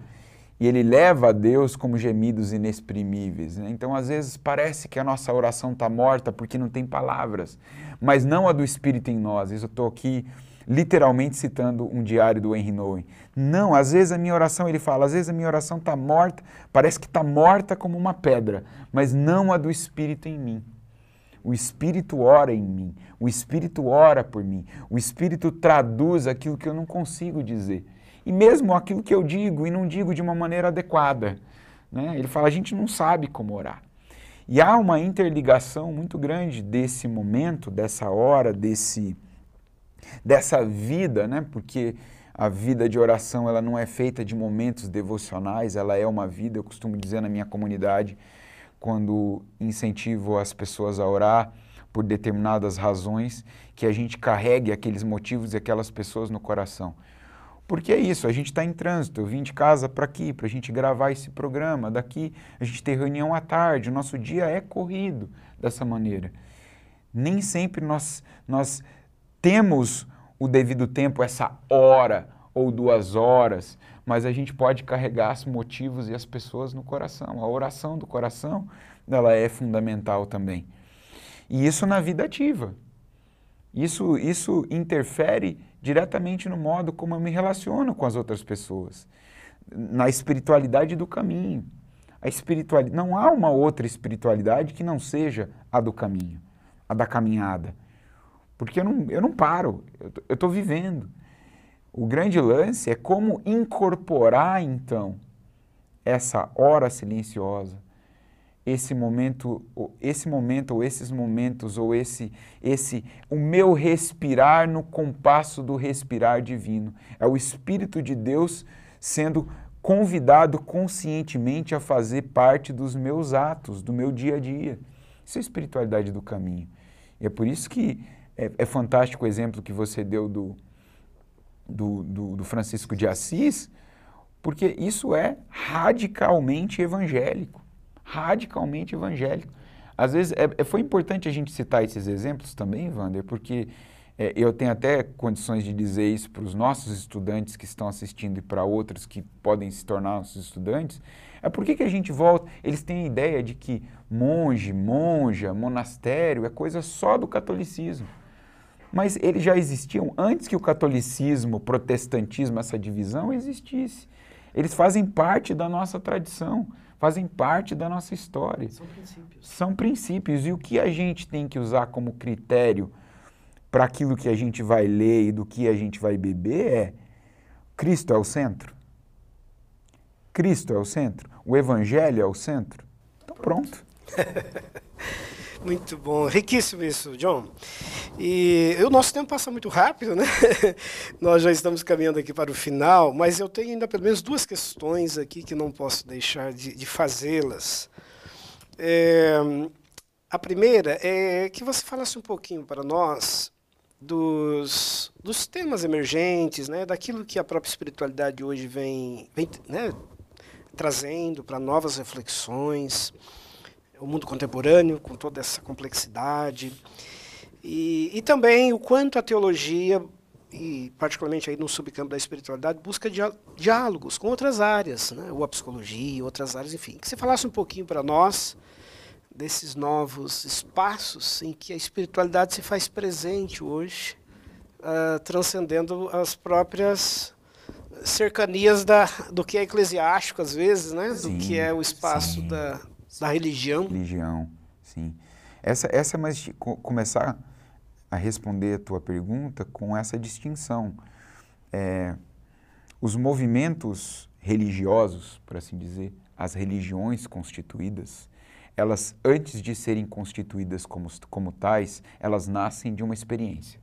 e ele leva a Deus como gemidos inexprimíveis. Né? Então, às vezes, parece que a nossa oração está morta porque não tem palavras, mas não a do Espírito em nós. Isso eu estou aqui literalmente citando um diário do Henry Nouwen. Não, às vezes a minha oração, ele fala, às vezes a minha oração está morta, parece que está morta como uma pedra, mas não a do Espírito em mim. O Espírito ora em mim, o Espírito ora por mim, o Espírito traduz aquilo que eu não consigo dizer. E mesmo aquilo que eu digo e não digo de uma maneira adequada. Né? Ele fala, a gente não sabe como orar. E há uma interligação muito grande desse momento, dessa hora, desse, dessa vida, né? porque a vida de oração ela não é feita de momentos devocionais, ela é uma vida, eu costumo dizer na minha comunidade, quando incentivo as pessoas a orar por determinadas razões, que a gente carregue aqueles motivos e aquelas pessoas no coração. Porque é isso, a gente está em trânsito, eu vim de casa para aqui, para a gente gravar esse programa, daqui a gente tem reunião à tarde, o nosso dia é corrido dessa maneira. Nem sempre nós, nós temos o devido tempo, essa hora ou duas horas, mas a gente pode carregar os motivos e as pessoas no coração. A oração do coração, ela é fundamental também. E isso na vida ativa. Isso, isso interfere diretamente no modo como eu me relaciono com as outras pessoas, na espiritualidade do caminho. A espiritualidade, não há uma outra espiritualidade que não seja a do caminho, a da caminhada. Porque eu não, eu não paro, eu estou vivendo. O grande lance é como incorporar, então, essa hora silenciosa, esse momento, esse momento ou esses momentos ou esse esse o meu respirar no compasso do respirar divino. É o espírito de Deus sendo convidado conscientemente a fazer parte dos meus atos, do meu dia a dia. Isso é a espiritualidade do caminho. E é por isso que é, é fantástico o exemplo que você deu do, do, do, do Francisco de Assis, porque isso é radicalmente evangélico. Radicalmente evangélico. Às vezes, é, é, foi importante a gente citar esses exemplos também, Wander, porque é, eu tenho até condições de dizer isso para os nossos estudantes que estão assistindo e para outros que podem se tornar nossos estudantes. É por que a gente volta? Eles têm a ideia de que monge, monja, monastério é coisa só do catolicismo mas eles já existiam antes que o catolicismo, o protestantismo, essa divisão existisse. Eles fazem parte da nossa tradição, fazem parte da nossa história. São princípios. São princípios. E o que a gente tem que usar como critério para aquilo que a gente vai ler e do que a gente vai beber é: Cristo é o centro? Cristo é o centro? O Evangelho é o centro? Então pronto. <laughs> Muito bom, riquíssimo isso, John. E o nosso tempo passa muito rápido, né? <laughs> Nós já estamos caminhando aqui para o final, mas eu tenho ainda pelo menos duas questões aqui que não posso deixar de, de fazê-las. É, a primeira é que você falasse um pouquinho para nós dos, dos temas emergentes, né? Daquilo que a própria espiritualidade hoje vem, vem né? trazendo para novas reflexões o mundo contemporâneo, com toda essa complexidade. E, e também o quanto a teologia, e particularmente aí no subcampo da espiritualidade, busca diálogos com outras áreas, né? ou a psicologia, outras áreas, enfim. Que você falasse um pouquinho para nós desses novos espaços em que a espiritualidade se faz presente hoje, uh, transcendendo as próprias cercanias da, do que é eclesiástico, às vezes, né? Sim, do que é o espaço da, da religião. Religião, sim. Essa, essa é mais começar a responder a tua pergunta com essa distinção. É, os movimentos religiosos, por assim dizer, as religiões constituídas, elas, antes de serem constituídas como, como tais, elas nascem de uma experiência.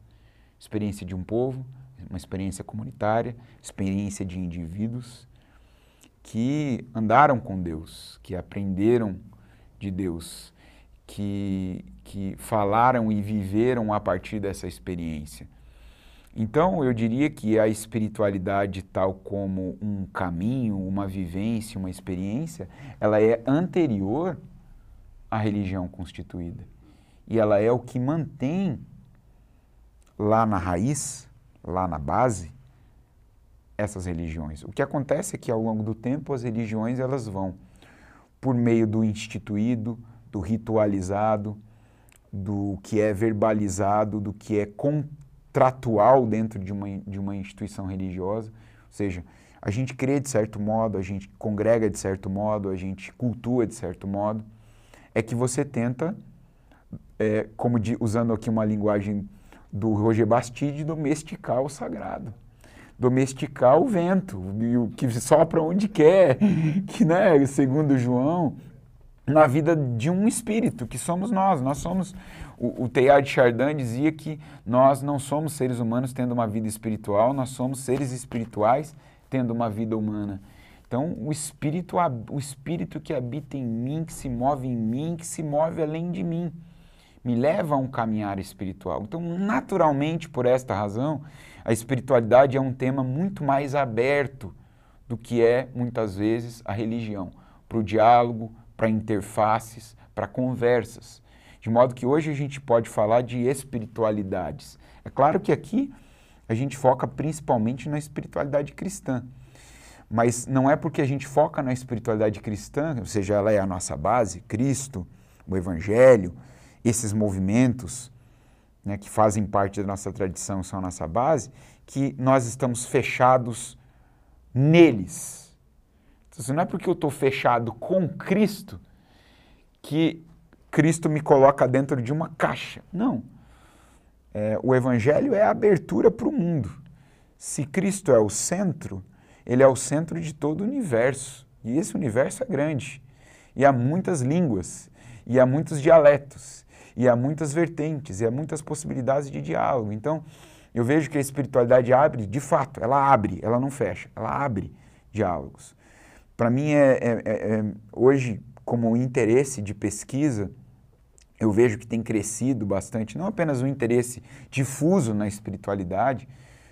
Experiência de um povo, uma experiência comunitária, experiência de indivíduos que andaram com Deus, que aprenderam de Deus que, que falaram e viveram a partir dessa experiência. Então, eu diria que a espiritualidade, tal como um caminho, uma vivência, uma experiência, ela é anterior à religião constituída. E ela é o que mantém lá na raiz, lá na base, essas religiões. O que acontece é que ao longo do tempo as religiões elas vão por meio do instituído, do ritualizado, do que é verbalizado, do que é contratual dentro de uma, de uma instituição religiosa. Ou seja, a gente crê de certo modo, a gente congrega de certo modo, a gente cultua de certo modo. É que você tenta, é, como de, usando aqui uma linguagem do Roger Bastide, domesticar o sagrado domesticar o vento, que sopra onde quer, <laughs> que, né, segundo João, na vida de um espírito, que somos nós. Nós somos. O, o Teilhard de Chardin dizia que nós não somos seres humanos tendo uma vida espiritual, nós somos seres espirituais tendo uma vida humana. Então, o espírito, o espírito que habita em mim, que se move em mim, que se move além de mim, me leva a um caminhar espiritual. Então, naturalmente, por esta razão, a espiritualidade é um tema muito mais aberto do que é, muitas vezes, a religião, para o diálogo, para interfaces, para conversas. De modo que hoje a gente pode falar de espiritualidades. É claro que aqui a gente foca principalmente na espiritualidade cristã. Mas não é porque a gente foca na espiritualidade cristã, ou seja, ela é a nossa base, Cristo, o Evangelho, esses movimentos né, que fazem parte da nossa tradição, são a nossa base, que nós estamos fechados neles. Então, não é porque eu estou fechado com Cristo que Cristo me coloca dentro de uma caixa. Não. É, o Evangelho é a abertura para o mundo. Se Cristo é o centro, ele é o centro de todo o universo. E esse universo é grande. E há muitas línguas, e há muitos dialetos e há muitas vertentes, e há muitas possibilidades de diálogo. Então, eu vejo que a espiritualidade abre, de fato, ela abre, ela não fecha, ela abre diálogos. Para mim, é, é, é, é, hoje, como interesse de pesquisa, eu vejo que tem crescido bastante, não apenas o interesse difuso na espiritualidade,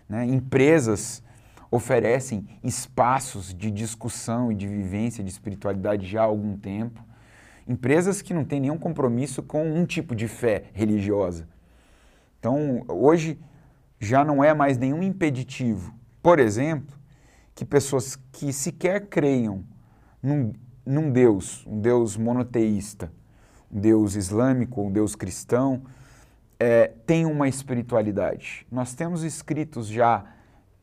né? empresas oferecem espaços de discussão e de vivência de espiritualidade já há algum tempo empresas que não têm nenhum compromisso com um tipo de fé religiosa. Então, hoje já não é mais nenhum impeditivo, por exemplo, que pessoas que sequer creiam num, num Deus, um Deus monoteísta, um Deus islâmico, um Deus cristão, é, tenham uma espiritualidade. Nós temos escritos já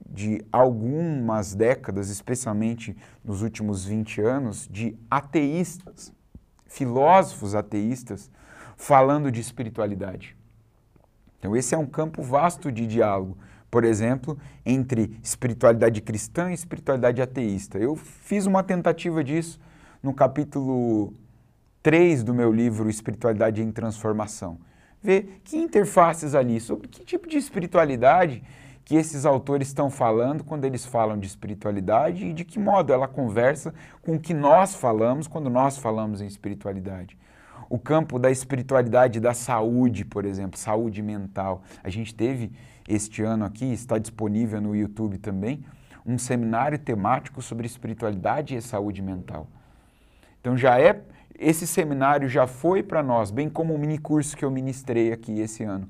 de algumas décadas, especialmente nos últimos 20 anos, de ateístas filósofos ateístas falando de espiritualidade. Então, esse é um campo vasto de diálogo, por exemplo, entre espiritualidade cristã e espiritualidade ateísta. Eu fiz uma tentativa disso no capítulo 3 do meu livro Espiritualidade em Transformação. Ver que interfaces ali, sobre que tipo de espiritualidade que esses autores estão falando quando eles falam de espiritualidade e de que modo ela conversa com o que nós falamos quando nós falamos em espiritualidade. O campo da espiritualidade da saúde, por exemplo, saúde mental. A gente teve este ano aqui, está disponível no YouTube também, um seminário temático sobre espiritualidade e saúde mental. Então já é esse seminário já foi para nós, bem como o mini curso que eu ministrei aqui esse ano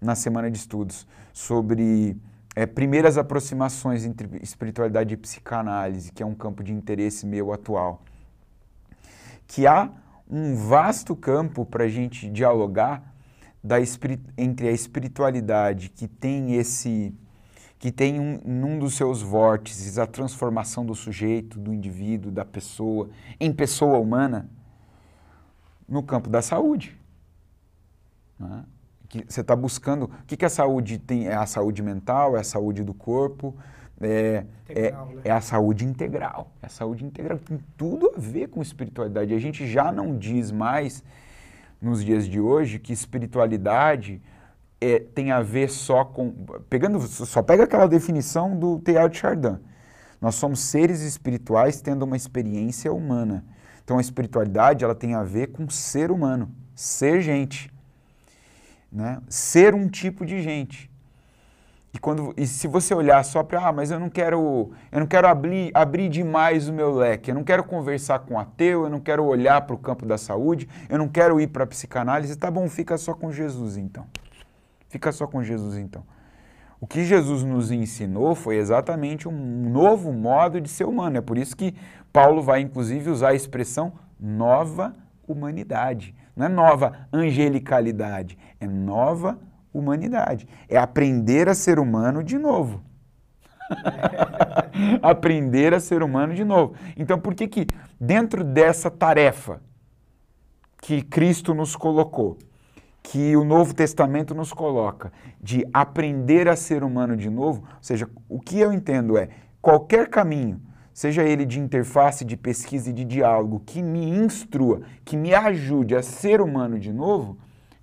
na semana de estudos sobre é, primeiras aproximações entre espiritualidade e psicanálise, que é um campo de interesse meu atual. Que há um vasto campo para a gente dialogar da, entre a espiritualidade que tem esse que tem um, num dos seus vórtices a transformação do sujeito, do indivíduo, da pessoa, em pessoa humana, no campo da saúde. Né? Que você está buscando. O que, que a saúde tem? É a saúde mental, é a saúde do corpo, é, integral, é, né? é, a saúde integral. É a saúde integral. Tem tudo a ver com espiritualidade. A gente já não diz mais, nos dias de hoje, que espiritualidade é, tem a ver só com. Pegando, só pega aquela definição do Teilhard de Chardin. Nós somos seres espirituais tendo uma experiência humana. Então a espiritualidade ela tem a ver com ser humano, ser gente, né? ser um tipo de gente. E, quando, e se você olhar só para, ah, mas eu não quero, eu não quero abrir, abrir demais o meu leque, eu não quero conversar com ateu, eu não quero olhar para o campo da saúde, eu não quero ir para a psicanálise, tá bom, fica só com Jesus então. Fica só com Jesus então. O que Jesus nos ensinou foi exatamente um novo modo de ser humano. É por isso que Paulo vai, inclusive, usar a expressão nova humanidade. Não é nova angelicalidade, é nova humanidade. É aprender a ser humano de novo. <laughs> aprender a ser humano de novo. Então, por que que dentro dessa tarefa que Cristo nos colocou, que o Novo Testamento nos coloca, de aprender a ser humano de novo, ou seja, o que eu entendo é qualquer caminho, seja ele de interface, de pesquisa e de diálogo, que me instrua, que me ajude a ser humano de novo,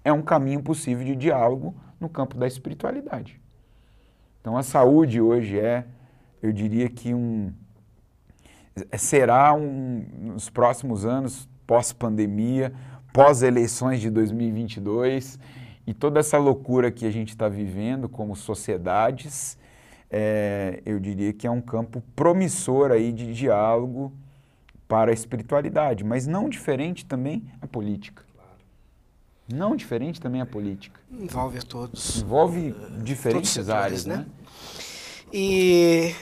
é um caminho possível de diálogo no campo da espiritualidade. Então a saúde hoje é, eu diria que um será um nos próximos anos pós-pandemia, pós-eleições de 2022 e toda essa loucura que a gente está vivendo como sociedades, é, eu diria que é um campo promissor aí de diálogo para a espiritualidade, mas não diferente também a política. Não diferente também a política. Envolve a todos. Envolve diferentes setores, áreas, né? né? E,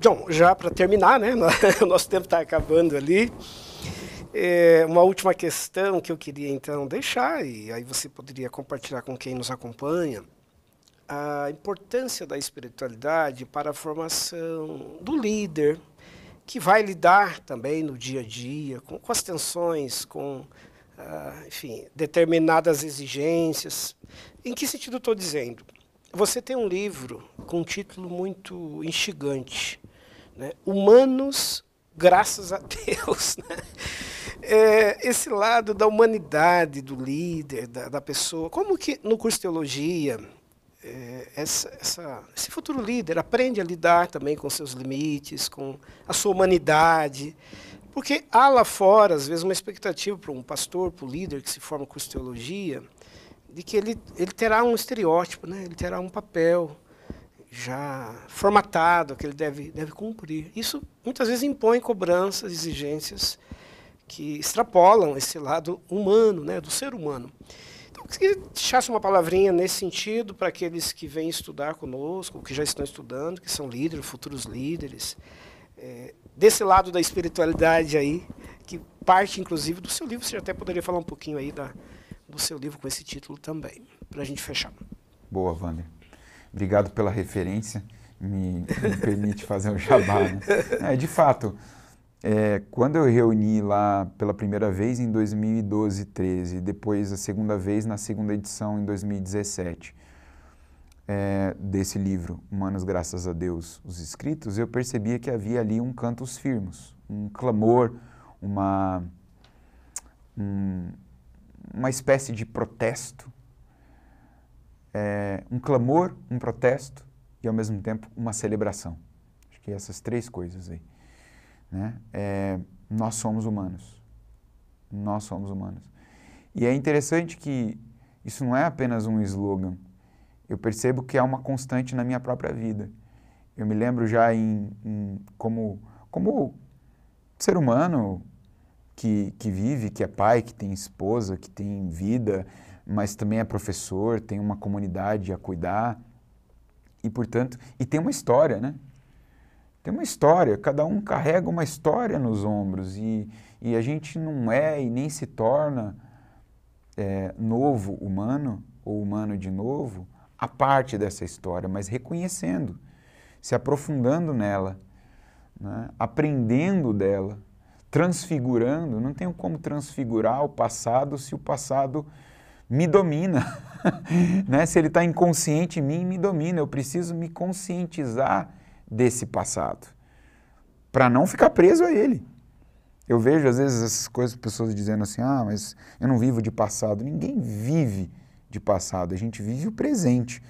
John, já para terminar, né? <laughs> O nosso tempo está acabando ali. É, uma última questão que eu queria então deixar, e aí você poderia compartilhar com quem nos acompanha, a importância da espiritualidade para a formação do líder, que vai lidar também no dia a dia com, com as tensões, com uh, enfim, determinadas exigências. Em que sentido estou dizendo? Você tem um livro com um título muito instigante, né? Humanos, graças a Deus. <laughs> Né? É, esse lado da humanidade, do líder, da, da, pessoa. Como que no curso de teologia, é, essa, essa, esse futuro líder aprende a lidar também com seus limites, com a sua humanidade, porque há lá fora, às vezes, uma expectativa para um pastor, para o líder que se forma com teologia, de que ele, ele terá um estereótipo, né? ele terá um papel já formatado que ele deve, deve cumprir. Isso muitas vezes impõe cobranças, exigências que extrapolam esse lado humano, né? do ser humano. Queria deixasse uma palavrinha nesse sentido para aqueles que vêm estudar conosco, que já estão estudando, que são líderes, futuros líderes. É, desse lado da espiritualidade aí, que parte inclusive do seu livro. Você até poderia falar um pouquinho aí da, do seu livro com esse título também, para a gente fechar. Boa, Wander. Obrigado pela referência. Me, me permite fazer um jabá. Né? <laughs> É, de fato, é, quando eu reuni lá pela primeira vez em 2012, 13, depois a segunda vez na segunda edição em 2017, é, desse livro, Humanos Graças a Deus, os Escritos, eu percebia que havia ali um cantos firmos, um clamor, uma, um, uma espécie de protesto, é, um clamor, um protesto e ao mesmo tempo uma celebração. Acho que essas três coisas aí. Né? É, nós somos humanos. Nós somos humanos. E é interessante que isso não é apenas um slogan, eu percebo que é uma constante na minha própria vida. Eu me lembro já em, em como, como ser humano que, que vive, que é pai, que tem esposa, que tem vida, mas também é professor, tem uma comunidade a cuidar e, portanto, e tem uma história, né? Tem uma história, cada um carrega uma história nos ombros e, e a gente não é e nem se torna é, novo humano ou humano de novo a parte dessa história, mas reconhecendo, se aprofundando nela, né? aprendendo dela, transfigurando. Não tenho como transfigurar o passado se o passado me domina. <laughs> né? Se ele está inconsciente em mim, me domina. Eu preciso me conscientizar desse passado para não ficar preso a ele. Eu vejo às vezes essas coisas, pessoas dizendo assim: ah, mas eu não vivo de passado. Ninguém vive de passado, a gente vive o presente.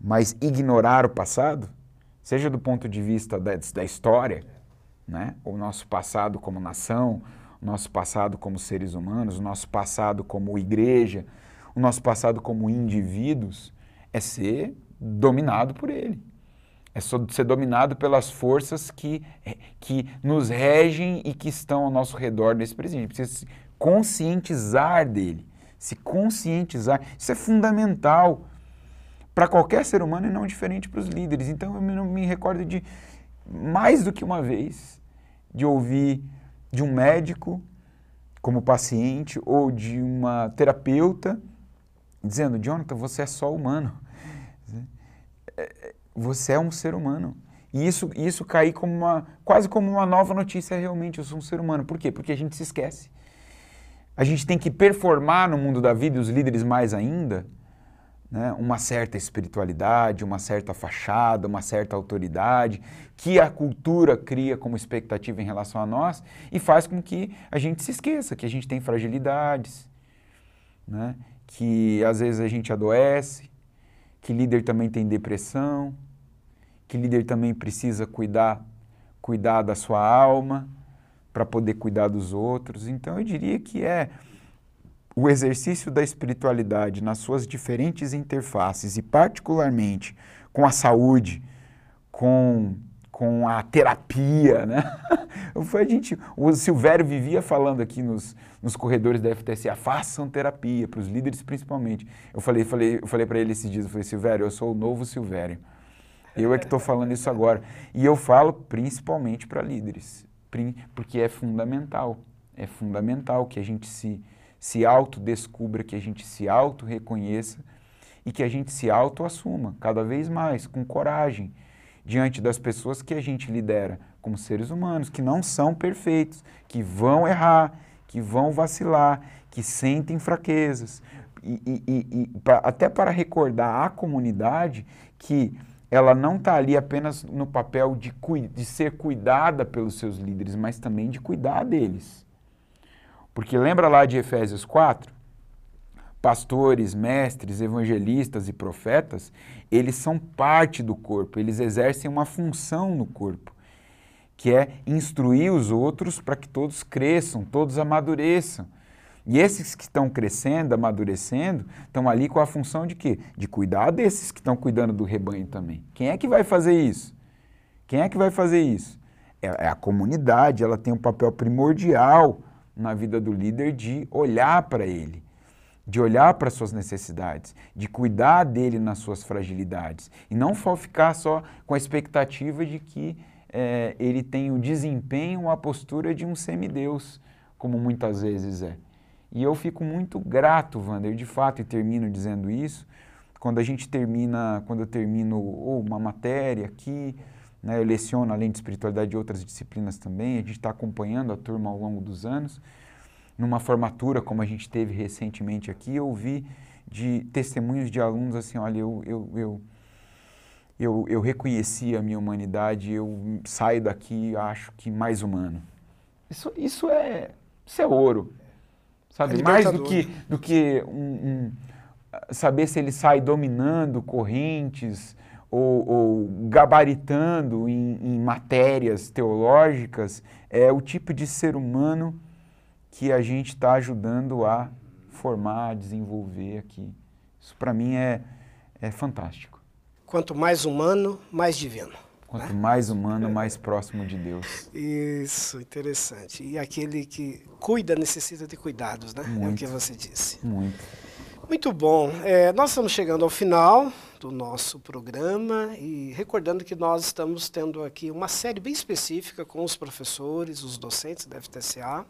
Mas ignorar o passado seja do ponto de vista da, da história, né? o nosso passado como nação, o nosso passado como seres humanos, o nosso passado como igreja, o nosso passado como indivíduos, é ser dominado por ele. É ser dominado pelas forças que, que nos regem e que estão ao nosso redor nesse presente. A gente precisa se conscientizar dele, se conscientizar. Isso é fundamental para qualquer ser humano e não diferente para os líderes. Então eu me, me recordo de mais do que uma vez de ouvir de um médico como paciente ou de uma terapeuta dizendo: Jonathan, você é só humano. Você é um ser humano. E isso, isso cair como uma, quase como uma nova notícia realmente, eu sou um ser humano. Por quê? Porque a gente se esquece. A gente tem que performar no mundo da vida, e os líderes mais ainda, né, uma certa espiritualidade, uma certa fachada, uma certa autoridade, que a cultura cria como expectativa em relação a nós e faz com que a gente se esqueça que a gente tem fragilidades, né, que às vezes a gente adoece, que líder também tem depressão, que líder também precisa cuidar, cuidar da sua alma para poder cuidar dos outros. Então eu diria que é o exercício da espiritualidade nas suas diferentes interfaces e particularmente com a saúde, com, com a terapia, né? <laughs> Foi a gente, o Silvério vivia falando aqui nos, nos corredores da FTSA, façam terapia, para os líderes principalmente. Eu falei, falei, eu falei para ele esses dias, eu falei, Silvério, eu sou o novo Silvério. Eu é que estou falando isso agora. E eu falo principalmente para líderes, porque é fundamental. É fundamental que a gente se se autodescubra, que a gente se auto-reconheça e que a gente se auto-assuma cada vez mais, com coragem, diante das pessoas que a gente lidera como seres humanos, que não são perfeitos, que vão errar, que vão vacilar, que sentem fraquezas. E, e, e pra, até para recordar à comunidade que ela não está ali apenas no papel de, de ser cuidada pelos seus líderes, mas também de cuidar deles. Porque lembra lá de Efésios 4? Pastores, mestres, evangelistas e profetas, eles são parte do corpo, eles exercem uma função no corpo, que é instruir os outros para que todos cresçam, todos amadureçam. E esses que estão crescendo, amadurecendo, estão ali com a função de quê? De cuidar desses que estão cuidando do rebanho também. Quem é que vai fazer isso? Quem é que vai fazer isso? É, é a comunidade, ela tem um papel primordial na vida do líder de olhar para ele, de olhar para suas necessidades, de cuidar dele nas suas fragilidades e não ficar só com a expectativa de que é, ele tem o desempenho a postura de um semideus, como muitas vezes é. E eu fico muito grato, Wander, de fato, e termino dizendo isso, quando a gente termina, quando eu termino ou uma matéria aqui, né? Eu leciono, além de espiritualidade, outras disciplinas também. A gente está acompanhando a turma ao longo dos anos. Numa formatura, como a gente teve recentemente aqui, eu ouvi de testemunhos de alunos assim, olha, eu, eu, eu, eu, eu reconheci a minha humanidade, eu saio daqui acho que mais humano. Isso, isso, é, isso é ouro, sabe? É mais do que, do que um, um, saber se ele sai dominando correntes, ou, ou gabaritando em, em matérias teológicas, é o tipo de ser humano que a gente está ajudando a formar, a desenvolver aqui. Isso para mim é, é fantástico. Quanto mais humano, mais divino. Quanto né? mais humano, mais próximo de Deus. Isso, interessante. E aquele que cuida necessita de cuidados, né? Muito, é o que você disse. Muito. Muito bom. É, nós estamos chegando ao final do nosso programa e recordando que nós estamos tendo aqui uma série bem específica com os professores, os docentes da FTCA.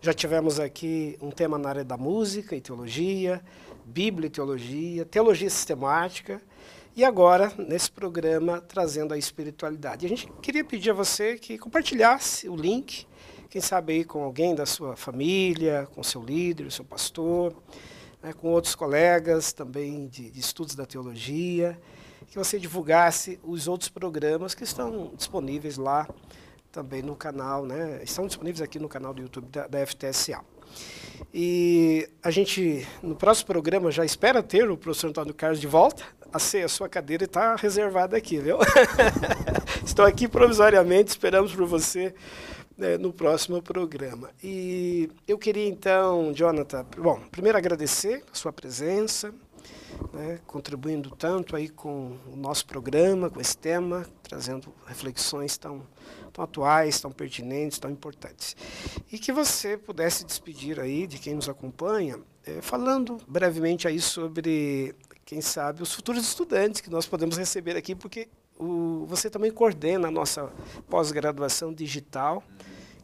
Já tivemos aqui um tema na área da música e teologia, Bíblia e teologia, teologia sistemática e agora, nesse programa, trazendo a espiritualidade. A gente queria pedir a você que compartilhasse o link, quem sabe aí com alguém da sua família, com seu líder, seu pastor, né, com outros colegas também de, de, estudos da teologia, que você divulgasse os outros programas que estão disponíveis lá também no canal, né, estão disponíveis aqui no canal do YouTube da, da FTSA. E a gente, no próximo programa, já espera ter o professor Antônio Carlos de volta, a, a sua cadeira está reservada aqui, viu? <laughs> Estou aqui provisoriamente, esperamos por você né, no próximo programa. E eu queria então, Jonathan, bom, primeiro agradecer a sua presença, né, contribuindo tanto aí com o nosso programa, com esse tema, trazendo reflexões tão, tão atuais, tão pertinentes, tão importantes. E que você pudesse despedir aí de quem nos acompanha, é, falando brevemente aí sobre, quem sabe, os futuros estudantes que nós podemos receber aqui, porque o, você também coordena a nossa pós-graduação digital.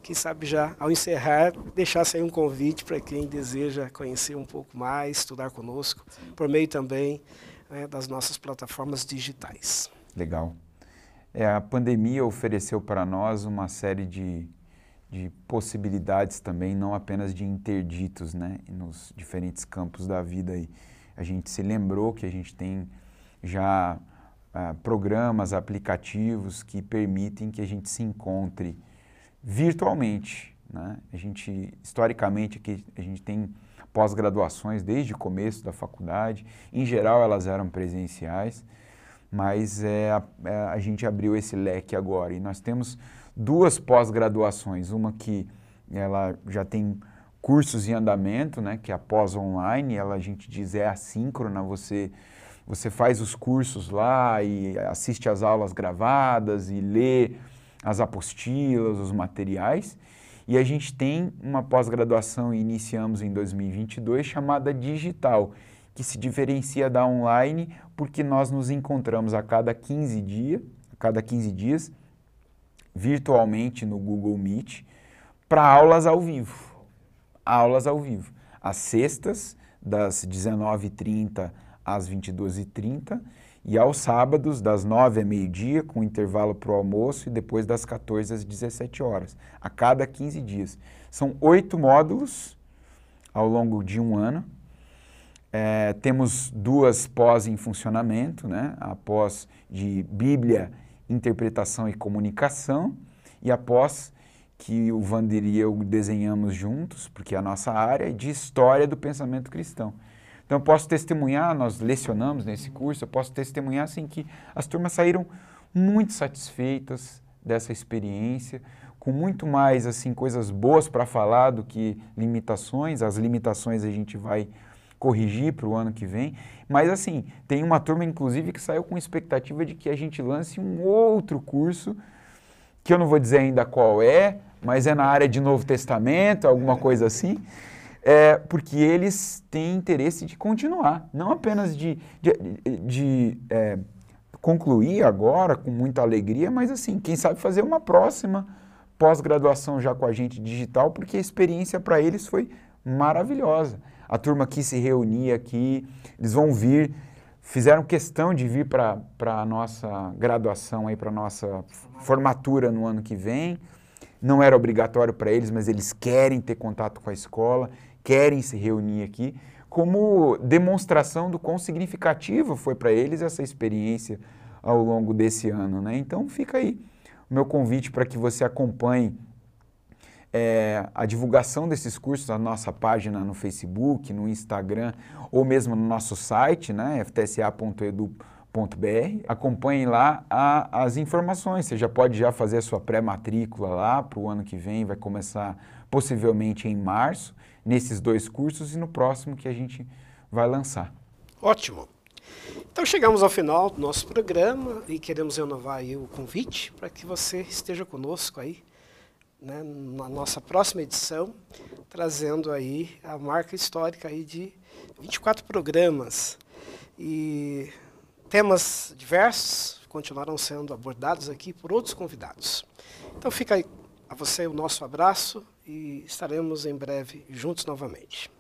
Quem sabe já, ao encerrar, deixar sair um convite para quem deseja conhecer um pouco mais, estudar conosco, por meio também né, das nossas plataformas digitais. Legal. É, a pandemia ofereceu para nós uma série de, de possibilidades também, não apenas de interditos né, nos diferentes campos da vida. Aí. A gente se lembrou que a gente tem já uh, programas, aplicativos que permitem que a gente se encontre virtualmente. Né? A gente, historicamente, aqui, a gente tem pós-graduações desde o começo da faculdade. Em geral, elas eram presenciais, mas é, a, é, a gente abriu esse leque agora. E nós temos duas pós-graduações. Uma que ela já tem cursos em andamento, né, que é a pós-online, ela a gente diz é assíncrona, você você faz os cursos lá e assiste às aulas gravadas e lê as apostilas, os materiais. E a gente tem uma pós-graduação iniciamos em 2022 chamada digital, que se diferencia da online porque nós nos encontramos a cada 15 dias, a cada 15 dias virtualmente no Google Meet para aulas ao vivo. Aulas ao vivo. Às sextas, das 19h30 às 22h30 e aos sábados, das 9 a meio-dia, com intervalo para o almoço e depois das 14 às 17 horas, a cada 15 dias. São oito módulos ao longo de um ano. É, temos duas pós em funcionamento, né? a pós de Bíblia, Interpretação e Comunicação e a pós que o Vander e eu desenhamos juntos, porque é a nossa área, de História do Pensamento Cristão. Então, eu posso testemunhar, nós lecionamos nesse curso, eu posso testemunhar assim que as turmas saíram muito satisfeitas dessa experiência, com muito mais assim coisas boas para falar do que limitações. As limitações a gente vai corrigir para o ano que vem. Mas assim, tem uma turma inclusive que saiu com expectativa de que a gente lance um outro curso, que eu não vou dizer ainda qual é, mas é na área de Novo Testamento, alguma coisa assim é, porque eles têm interesse de continuar, não apenas de, de, de é, concluir agora com muita alegria, mas assim, quem sabe fazer uma próxima pós-graduação já com a gente digital, porque a experiência para eles foi maravilhosa. A turma aqui se reunia aqui, eles vão vir, fizeram questão de vir para a nossa graduação, para a nossa formatura no ano que vem. Não era obrigatório para eles, mas eles querem ter contato com a escola querem se reunir aqui, como demonstração do quão significativo foi para eles essa experiência ao longo desse ano. Né? Então fica aí o meu convite para que você acompanhe é, a divulgação desses cursos na nossa página no Facebook, no Instagram ou mesmo no nosso site, né, ftsa.edu.br. Acompanhe lá a, as informações. Você já pode já fazer a sua pré-matrícula lá para o ano que vem, vai começar possivelmente em março nesses dois cursos e no próximo que a gente vai lançar. Ótimo. Então chegamos ao final do nosso programa e queremos renovar o convite para que você esteja conosco aí né, na nossa próxima edição, trazendo aí a marca histórica aí de 24 programas e temas diversos continuarão sendo abordados aqui por outros convidados. Então fica a você o nosso abraço e estaremos em breve juntos novamente.